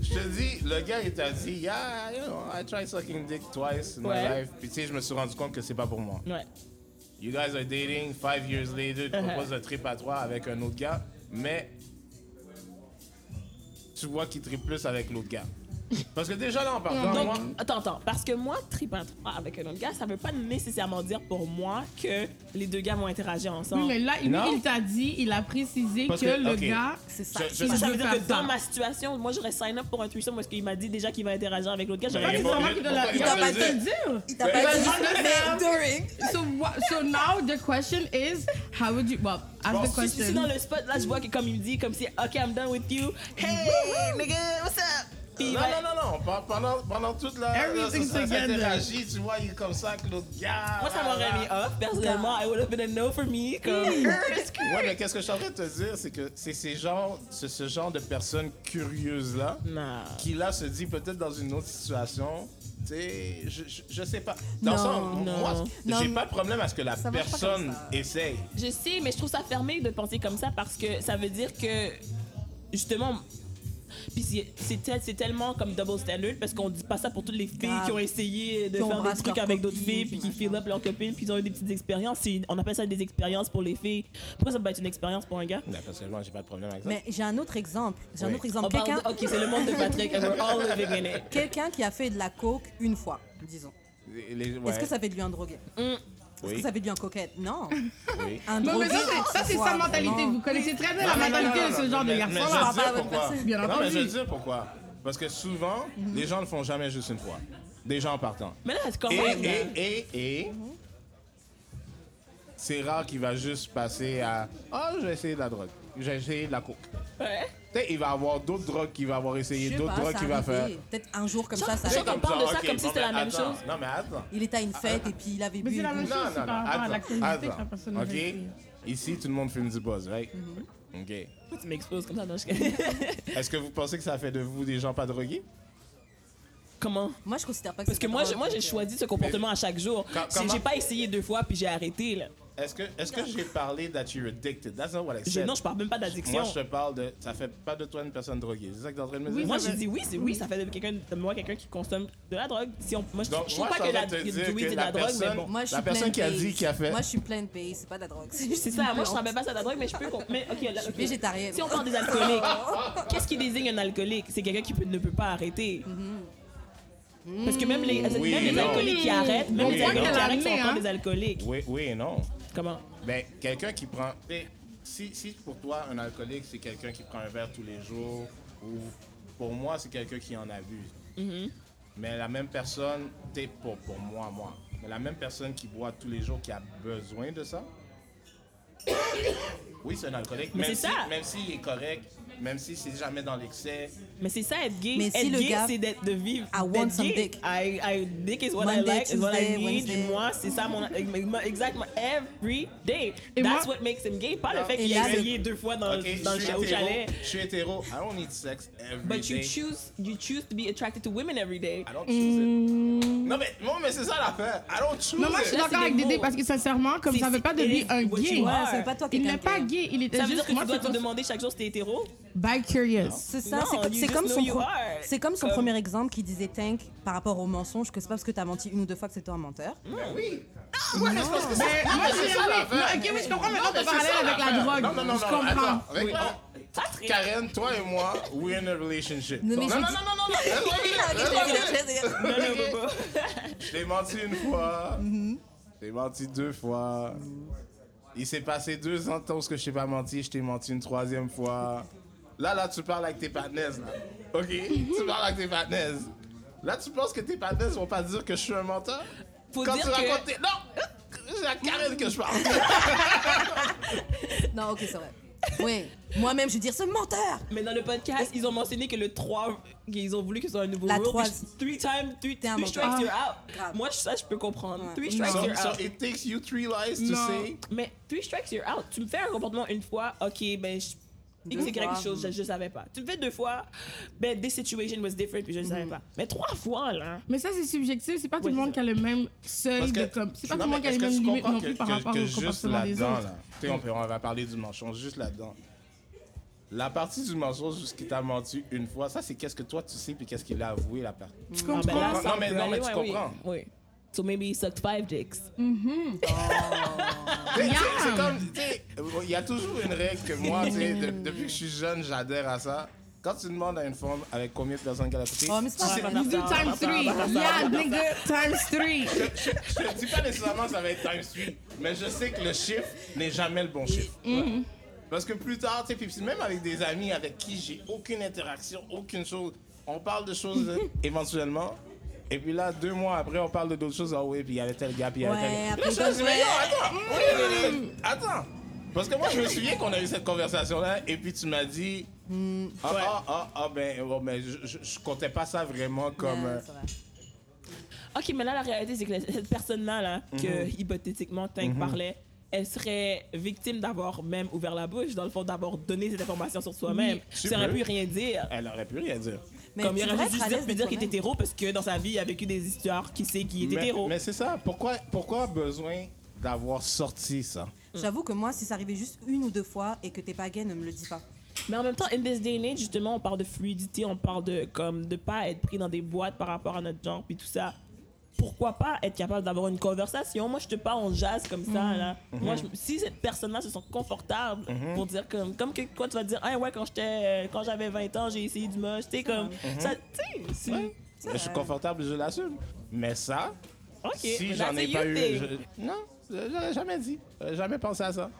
Je te dis, le gars, il t'a dit, yeah, you know, I tried sucking dick twice in Ouais. my life. Puis tu sais, je me suis rendu compte que c'est pas pour moi. Ouais. You guys are dating, five years later, tu Uh-huh. proposes un trip à trois avec un autre gars, mais tu vois qu'il tripe plus avec l'autre gars. Parce que déjà là, en partant, Donc, moi, attends, attends. Parce que moi, trip à trois avec un autre gars, ça veut pas nécessairement dire pour moi que les deux gars vont interagir ensemble. Oui, mais là, lui, Non. il t'a dit, il a précisé que, que, le ok. gars. C'est ça. Je- je- Ça, ça veut dire que dans ma situation, moi, j'aurais sign up pour un threesome parce qu'il m'a dit déjà qu'il va interagir avec l'autre gars. Mais J'aurais il dit, est pas Nécessairement qu'il doit la- il il va pas le te dire? Il t'a pas dit. So, what, so now the question is, how would you, well, ask Bon, the Si je suis question. dans le spot, là, je vois que comme il me dit, comme si, OK, I'm done with you. Hey, nigga, what's up? Non, non, non, non. Pe- Pendant, pendant toute la. Everything ça, ça together. interagit, tu vois, il est comme ça avec l'autre gars. Moi, ça m'aurait mis off. Personnellement, I would have been a no for me. Comme, Ouais, mais qu'est-ce que je suis en train de te dire, c'est que c'est ces gens, c'est ce genre de personnes curieuses-là non. qui, là, se dit peut-être dans une autre situation. Tu sais, je, je, je sais pas. Dans le Non, sens, non. moi, Non, j'ai pas de problème à ce que la personne essaye. Je sais, mais je trouve ça fermé de penser comme ça parce que ça veut dire que, justement, puis c'est- c'est tel- c'est tellement comme double standard parce qu'on dit pas ça pour toutes les filles qui ont essayé de Qui faire des trucs leurs avec d'autres filles puis qui fill up leurs copines puis ils ont eu des petites expériences. On appelle ça des expériences pour les filles. Pourquoi ça peut être une expérience pour un gars? Que moi, j'ai pas de problème avec ça. Mais j'ai un autre exemple. J'ai un autre exemple. parle Quelqu'un ok, c'est le monde de Patrick quelqu'un qui a fait de la coke une fois, disons. Ouais. Est-ce que ça fait de lui un drogué? Mm. Est-ce Oui. que ça lui un coquette Non. Oui. Un Non, mais ça, c'est- ça, c'est voit sa mentalité. Vous connaissez très bien la Non, mentalité de ce genre de mais- garçon-là. dire même Non, mais je vais te dire pourquoi. Parce que souvent, les gens ne le font jamais juste une fois. Des gens en partant. Mais là, c'est Et, comment? et, et, et, c'est rare qu'il va juste passer à Ah, je vais essayer de la drogue. Je vais essayer de la coke. Ouais. Peut-être il va avoir d'autres drogues qu'il va avoir essayé, d'autres drogues qu'il va faire. Peut-être un jour comme ça, ça arrive. qu'on parle de ça ok, comme si c'était la mais même chose. Non, mais attends. Il était à une fête et puis il avait Mais bu. c'est la une même bouteille. chose, Non, c'est non, par non, rapport à attends, l'actualité que la attends. personne OK? Ici, tout le monde fume du buzz, right? OK. Pourquoi tu m'exposes comme ça? Non, je... Est-ce que vous pensez que ça fait de vous des gens pas drogués? Comment? Moi, je considère pas que Parce que moi, moi, j'ai choisi ce comportement à chaque jour. J'ai pas essayé deux fois puis j'ai arrêté là. Est-ce que, est-ce que j'ai parlé that you're addicted? That's not what I Je- said. non, je parle même pas d'addiction. Moi, je te parle de. Ça fait pas de toi une personne droguée. C'est ça que t'es en train de me dire? Moi, j'ai dit oui, c'est oui, ça fait de quelqu'un de moi quelqu'un qui consomme de la drogue. Si on, moi, je, Donc, je moi, trouve pas je que la, de te que dire weed que de la la drogue, mais bon. Moi, je suis La personne qui a dit qu'il a fait- Moi, je suis plein base, c'est pas de la drogue. C'est ça, moi je savais pas ça de la drogue, mais je peux. Mais ok, là, végétarienne. Si on parle des alcooliques, qu'est-ce qui désigne un alcoolique? C'est quelqu'un qui peut- ne peut pas arrêter. Parce que même les, Oui, même les non. alcooliques qui arrêtent, même Oui, les alcooliques qui arrêtent sont Hein? encore des alcooliques. Oui, oui et non. Comment? Ben, quelqu'un qui prend. Si, si pour toi, un alcoolique, c'est quelqu'un qui prend un verre tous les jours, ou pour moi, c'est quelqu'un qui en abuse. Mais la même personne, t'es pour, pour moi, moi, mais la même personne qui boit tous les jours, qui a besoin de ça, Oui, c'est un alcoolique. Mais même c'est si, ça. Même s'il est correct, même si c'est jamais dans l'excès. Mais c'est ça être gay. Mais si être le gay, gars- c'est d'être- de vivre. I want some gay. dick. I, I, dick is what I Monday, like, is what I Tuesday, need. Wednesday. Moi, c'est ça mon. Exactement. Every day. Et That's moi- what makes him gay. Pas le fait Et qu'il le- essayé deux fois dans, Ok, dans je le suis au hétéro. chalet. Je suis hétéro. I don't need sex every But you day. choose, you choose to be attracted to women every day. I don't choose it. Non, mais, non, mais c'est ça l'affaire. I don't choose Non, moi, je suis d'accord avec Dédé parce que sincèrement, comme ça veut pas de lui un gay. you Il n'est pas gay, il était Ça veut dire juste que tu dois te pas- demander chaque jour si t'es hétéro? By curious. C'est ça, Non, c'est comme, son, c'est comme son Comme- premier exemple qui disait Tank par rapport au mensonge que c'est pas parce que t'as menti une ou deux fois que c'est toi un menteur. Oui. Ouais, mais c'est parce que c'est Mais moi, c'est ça l'affaire. Non, ok, oui, je comprends maintenant Non, ton parallèle avec la drogue. Non, non, non, Je non, comprends. Avec- Oui. oh, Karen, toi et moi, we're in a relationship. Non, non, non, non, non, non, non. Non, non. Je t'ai menti une fois. Je t'ai menti deux fois. Il s'est passé deux ans de temps que je t'ai pas menti. Je t'ai menti une troisième fois. Là, là, tu parles avec tes partenaires, là. OK? tu parles avec tes partenaires. Là, tu penses que tes partenaires vont pas dire que je suis un menteur? Faut Quand dire tu que- racontes tes... Non! C'est à Karen que je parle. Non, ok, c'est vrai. Oui, moi-même je vais dire ce menteur. Mais dans le podcast, ils ont mentionné que le 3, qu'ils ont voulu que ce soit un nouveau La rule. trois- puis Three times, three, un three menteur. strikes, Ah. you're out. Grave. Moi, ça, je peux comprendre. Ouais. Three strikes, so, you're so out. it takes you three lies to Non. say... Mais three strikes, you're out. Tu me fais un comportement une fois, ok, ben, je. X, Y fois. chose, je, je savais pas. Tu me fais deux fois, ben, this situation was different, puis je ne savais pas. Mais trois fois, là. Mais ça, c'est subjectif. C'est pas tout le monde c'est qui a le même seuil de que- comme. C'est pas tout le monde qui a les mêmes tu limites comprends non que- plus par rapport au juste comportement des là-dedans, autres. tu sais, on, va parler du mensonge juste là-dedans. La partie du mensonge, ce qui t'a menti une fois, ça c'est qu'est-ce que toi tu sais puis qu'est-ce qu'il a avoué la partie. Tu Ah, ben comprends? là, Non, mais- non, mais tu comprends. Oui. So maybe he sucked five dicks. Tu sais, C'est comme, tu sais, il y a toujours une règle que moi, tu sais, de- depuis que je suis jeune, j'adhère à ça. Quand tu demandes à une femme avec combien de personnes qu'elle a couché, Oh, mais c'est pas. You do times three. Yeah, nigga, times three. je te dis pas nécessairement que ça va être times 3, mais je sais que le chiffre n'est jamais le bon chiffre. Parce que plus tard, tu sais, même avec des amis avec qui j'ai aucune interaction, aucune chose, on parle de choses éventuellement. Et puis là, deux mois après, on parle de d'autres choses. Ah oui, puis il y avait tel gars, puis il y avait Ouais, tel gars. après, Là, je me dis, ouais. mais non, attends, oui, attends. Parce que moi, je me souviens qu'on a eu cette conversation-là, et puis tu m'as dit, ah, ah, ah, ah, ben, oh, ben, je, je, je comptais pas ça vraiment comme. Ouais, euh. Ok, mais là, la réalité, c'est que cette personne-là, là, que Mhm. hypothétiquement Tank parlait, elle serait victime d'avoir même ouvert la bouche, dans le fond, d'avoir donné cette information sur soi-même. tu Ça aurait pu rien dire. Elle aurait pu rien dire. Mais Comme il aurait juste à dire, dire qu'il était hétéro parce que dans sa vie, il a vécu des histoires qui sait qu'il est mais, hétéro. mais c'est ça. Pourquoi, pourquoi besoin d'avoir sorti ça? J'avoue que moi, si ça arrivait juste une ou deux fois et que t'es pas gay, ne me le dis pas. Mais en même temps, in this day and age, justement, on parle de fluidité, on parle de comme de pas être pris dans des boîtes par rapport à notre genre puis tout ça. Pourquoi pas être capable d'avoir une conversation? Moi, je te parle, on jazz comme ça là. Moi, je- si cette personne-là se sent confortable pour dire comme comme que quoi tu vas dire, ah ouais, quand j'étais quand j'avais 20 ans, j'ai essayé du moche, tu sais comme ça, tu sais, c'est- Je suis confortable, je l'assume. Mais ça, OK. si j'en ai pas eu. je- Non, j'aurais jamais dit. Jamais pensé à ça.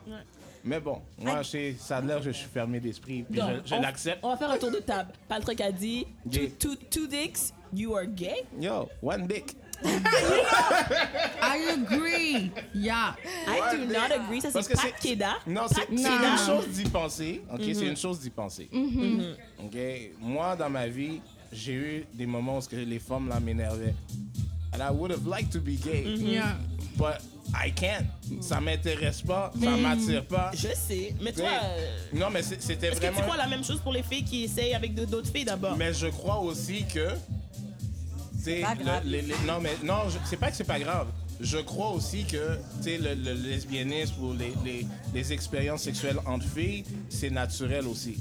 Mais bon, moi, je ça a l'air que je suis fermé d'esprit. Puis Donc, je, je l'accepte. On va faire un tour de table. Patrick a dit, two, two, two dicks, you are gay? Yo, one dick. I agree. Yeah. I do not agree. Ça, c'est Pat Keda. Non, c'est une chose d'y penser. Ok, c'est une chose d'y penser. Ok, moi dans ma vie, j'ai eu des moments où les femmes là m'énervaient. And I would have liked to be gay, Yeah. but I can't. Ça m'intéresse pas, ça m'attire pas. Je sais. Mais toi, euh, Non, mais c'est- c'était est-ce que vraiment. tu crois la même chose pour les filles qui essayent avec d'autres filles d'abord? Mais je crois aussi que. C'est pas grave. non, mais non, c'est pas que c'est pas grave. Je crois aussi que tu sais, le, le lesbianisme ou les, les, les expériences sexuelles entre filles, c'est naturel aussi.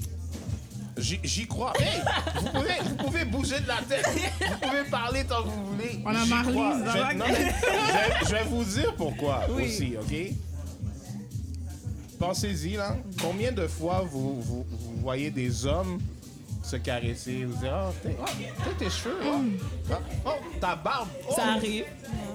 J'y crois. Hey, vous, pouvez, vous pouvez bouger de la tête. Vous pouvez parler tant que vous voulez. On a Marlise dans Je- non, je, vais- je vais vous dire pourquoi aussi, OK? Pensez-y, là. Combien de fois vous, vous, vous voyez des hommes se caresser, vous dire, oh, t'es- oh, t'es tes cheveux, oh, oh, oh, ta barbe. oh. Ça arrive.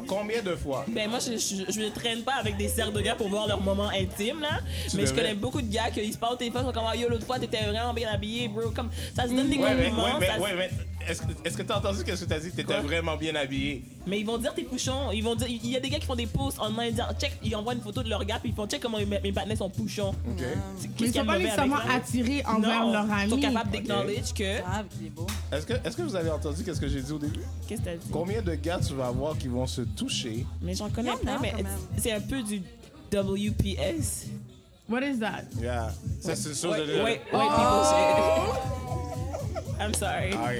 Combien de fois? Ben moi, je, je, je ne traîne pas avec des serres de gars pour voir leur moment intime, là. Tu mais je connais beaucoup de gars qui se parlent au téléphone, sont comme, Ah, yo, l'autre fois, t'étais vraiment bien habillé, bro. Comme, ça se donne des Ouais, compliments. ouais, ça ouais, mais est-ce que est-ce que t'as entendu qu'est-ce que t'as dit? T'étais vraiment bien habillé. Mais ils vont dire tes pouchons. Ils vont dire, il y a des gars qui font des posts en main, dire check, ils envoient une photo de leur gars puis ils font check comment mes, mes partenaires sont pouchons. OK. Mais ils sont pas nécessairement attirés envers Non, leur Ils sont ami. capables d'acknowledge que. Ah, qu'il est beau. Est-ce que, est-ce que vous avez entendu qu'est-ce que j'ai dit au début? Qu'est-ce que t'as dit? Combien de gars tu vas avoir qui vont se toucher? Mais j'en connais Il y en a, plein, mais c'est un peu du WPS. What is that? Yeah. Ça, c'est une chose Wait, de... wait, wait, people shit. I'm sorry. Ah,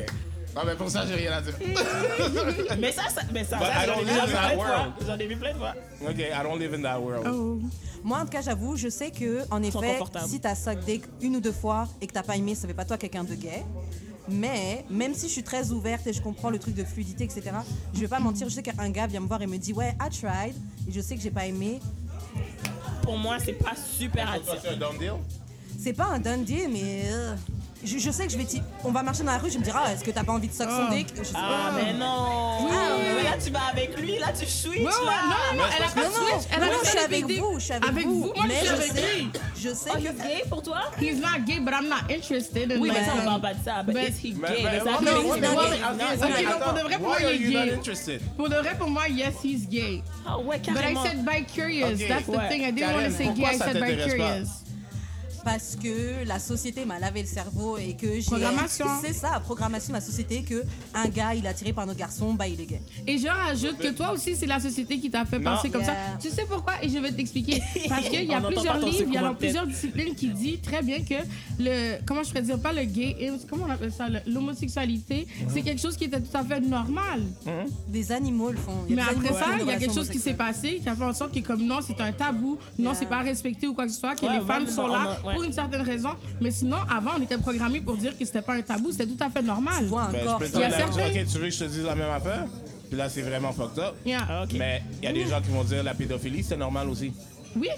Non, mais pour ça, j'ai rien à dire. Mais ça, ça, mais ça, But ça, I j'en don't ai live déjà in vu that plein de fois. world. J'en ai vu plein de fois. OK, I don't live in that world. Oh. Moi, en tout cas, j'avoue, je sais que, en sont effet, confortables. si t'as suck dick une ou deux fois et que t'as pas aimé, ça fait pas toi quelqu'un de gay. Mais même si je suis très ouverte et je comprends le truc de fluidité, etc., je vais pas mentir. Je sais qu'un gars vient me voir et me dit ouais, I tried, et je sais que j'ai pas aimé. Pour moi, c'est pas super Toi, attirant. c'est un done deal? C'est pas un done deal, mais euh, je, je sais que je vais. ti- On va marcher dans la rue, je me dire ah, est-ce que t'as pas envie de suck son Ah. dick Je sais Ah, pas. mais non! Ah, mais oui. là, tu vas avec lui, là, tu switches, Ouais, ouais, là! non, non, elle a pas Non, de non, switch. Elle a non, non, je suis avec vous, je suis avec, Avec vous. vous, moi, mais je suis je avec sais, lui. je sais Oh, que. he's gay pour toi? He's not gay, but I'm not interested in Oui, mais ça, on parle pas de ça. But Mais- is he Mais- gay? mais- non, him gay? Non, ok, non, pour de vrai, pour moi, Why are il est you not gay. interested? Pour de vrai, pour moi, yes, he's gay. Ah ouais, But I carrément. said by curious. Ok. That's the Ouais. thing. I didn't want Karen, to say gay. pourquoi I ça said by t'intéresse pas? curious. Parce que la société m'a lavé le cerveau et que j'ai. Programmation. C'est ça, programmation de la société que un gars il est attiré par notre garçon, bah il est gay. Et je rajoute que toi aussi, c'est la société qui t'a fait Non. penser comme ça. Tu sais pourquoi? Et je vais t'expliquer. Parce qu'il y a On plusieurs livres, il y a plusieurs disciplines qui dit très bien que le, comment je pourrais dire, pas le gay, comment on appelle ça, l'homosexualité, c'est quelque chose qui était tout à fait normal. Des animaux le font. Mais après ça, il y a quelque chose qui s'est passé qui a fait en sorte que comme non, c'est un tabou, non, Yeah. c'est pas respecté ou quoi que ce soit, que Ouais, les femmes sont là on. Pour une certaine raison. Mais sinon, avant, on était programmés pour dire que c'était pas un tabou, c'était tout à fait normal. Tu vois Ben, je corps. peux te Il y a certains- Ok, tu veux que je te dise la même affaire? Puis là, c'est vraiment fucked up. Yeah. Ah, ok. Mais il y a des gens qui vont dire la pédophilie, c'est normal aussi. Oui.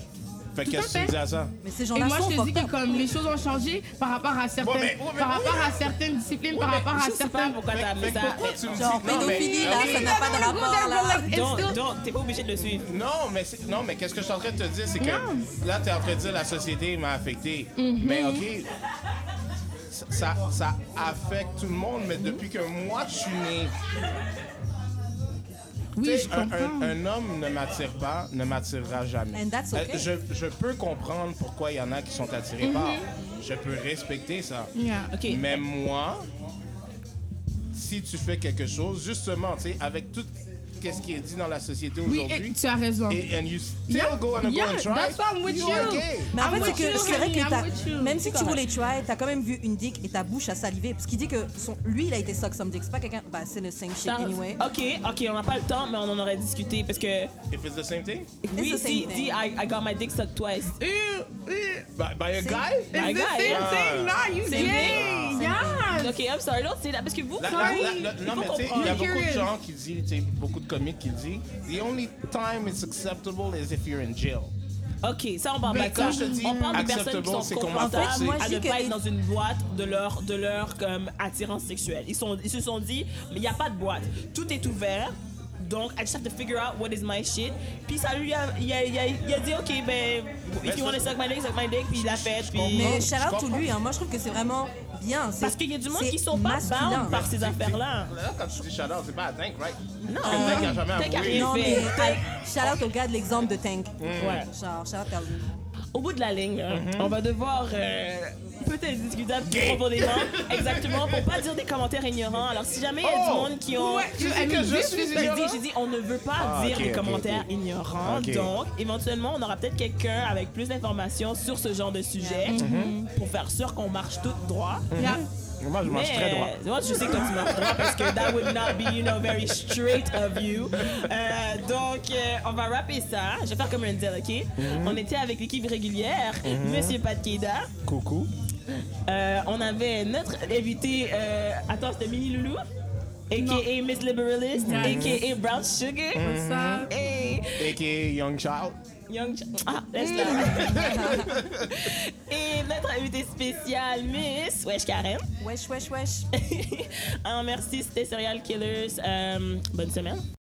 Fait qu'est-ce que tu dis à ça? Mais ces Et gens-là moi, sont je te dis que comme les choses ont changé par rapport à certaines, Ouais, mais- ouais, mais- par rapport à certaines disciplines, par rapport à Je sais pas certaines. pourquoi t'as ça. tu me dis... Genre non, mais- pédophilie là, ok. ça n'a pas de rapport là. It's Donc, still- donc, t'es pas obligé de le suivre. Non, mais c'est- non, mais qu'est-ce que je suis en train de te dire, c'est que là, tu es en train de dire la société m'a affecté. Mm-hmm. Mais OK, ça, ça, ça affecte tout le monde, mais depuis que moi, je suis né, Oui, je un, comprends. un- un homme ne m'attire pas, ne m'attirera jamais. And that's Euh, okay. je, je peux comprendre pourquoi il y en a qui sont attirés par. Je peux respecter ça. Yeah. Mais moi, si tu fais quelque chose, justement, tu sais, avec tout ce qui est dit dans la société Oui, et aujourd'hui, tu as raison. et and you still Yeah, go and yeah, go and try, that's why I'm with you. Mais en fait, c'est vrai que même si tu voulais try, t'as quand même vu une dick et ta bouche a salivé. Parce qu'il dit que son, lui, il a été suck some dick. C'est pas quelqu'un. Bah, c'est le same shit anyway. OK, OK, on n'a pas le temps, mais on en aurait discuté parce que If it's the same thing? oui, the same si, si, I, I got my dick sucked twice. Ew, ew. By, by a guy? It's My the guy, same yeah. thing. No, you Same gay. Yeah. OK, I'm sorry, l'autre, c'est là, parce que vous, la- il non, faut mais tu sais, il y a beaucoup de gens qui disent, beaucoup de comiques qui disent, the only time it's acceptable is if you're in jail. OK, ça, on parle Mais pas de ça. je te dis, On parle de personnes qui acceptable, sont c'est qu'on m'a confortables à dis ne pas être dans une boîte de leur, de leur comme, attirance sexuelle. Ils, sont, ils se sont dit, mais il n'y a pas de boîte. Tout est ouvert. Donc, I just have to figure out what is my shit. Puis ça lui a, il a, il a, il a dit, OK, ben, if you want to suck my dick, suck my dick. Puis il l'a fait. Puis... Mais je shout out to lui. hein. Moi, je trouve que c'est vraiment bien. Parce qu'il y a du monde qui sont pas bound par ces affaires-là. Là, quand tu dis shout out, c'est pas à Tank, right? Non, Parce que Tank a jamais Tank a avoué. rien Non, fait. mais Tank- shout out au gars de l'exemple de Tank. Ouais. Genre, shout out à lui. Au bout de la ligne, hein, Mhm. on va devoir euh, peut-être discuter plus profondément, exactement, pour pas dire des commentaires ignorants. Alors, si jamais il y a du Oh! monde qui ont... Ouais, Tu que je suis is- J'ai ignorant? dit, j'ai dit, on ne veut pas Ah, dire ok, des ok, commentaires ignorants. Donc, éventuellement, on aura peut-être quelqu'un avec plus d'informations sur ce genre de sujet Mhm. pour faire sûr qu'on marche tout droit. Yeah. Moi, je marche très droit. euh, moi, je sais que toi, tu marches droit parce que that would not be, you know, very straight of you. Euh, donc, euh, on va rapper ça. Je vais faire comme un deal, OK? Mhm. On était avec l'équipe régulière, Monsieur Pat Keda. Coucou. Euh, on avait notre invité, euh, attends, c'était Mini Loulou, a.k.a. Miss Liberalist, a.k.a. Brown Sugar. What's up? Hey, A.K.A. Young Child. Young Ah, laisse là. Et notre invité spécial, Miss Wesh Karen. Wesh, wesh, wesh. Ah, merci, c'était Serial Killers. Euh, bonne semaine.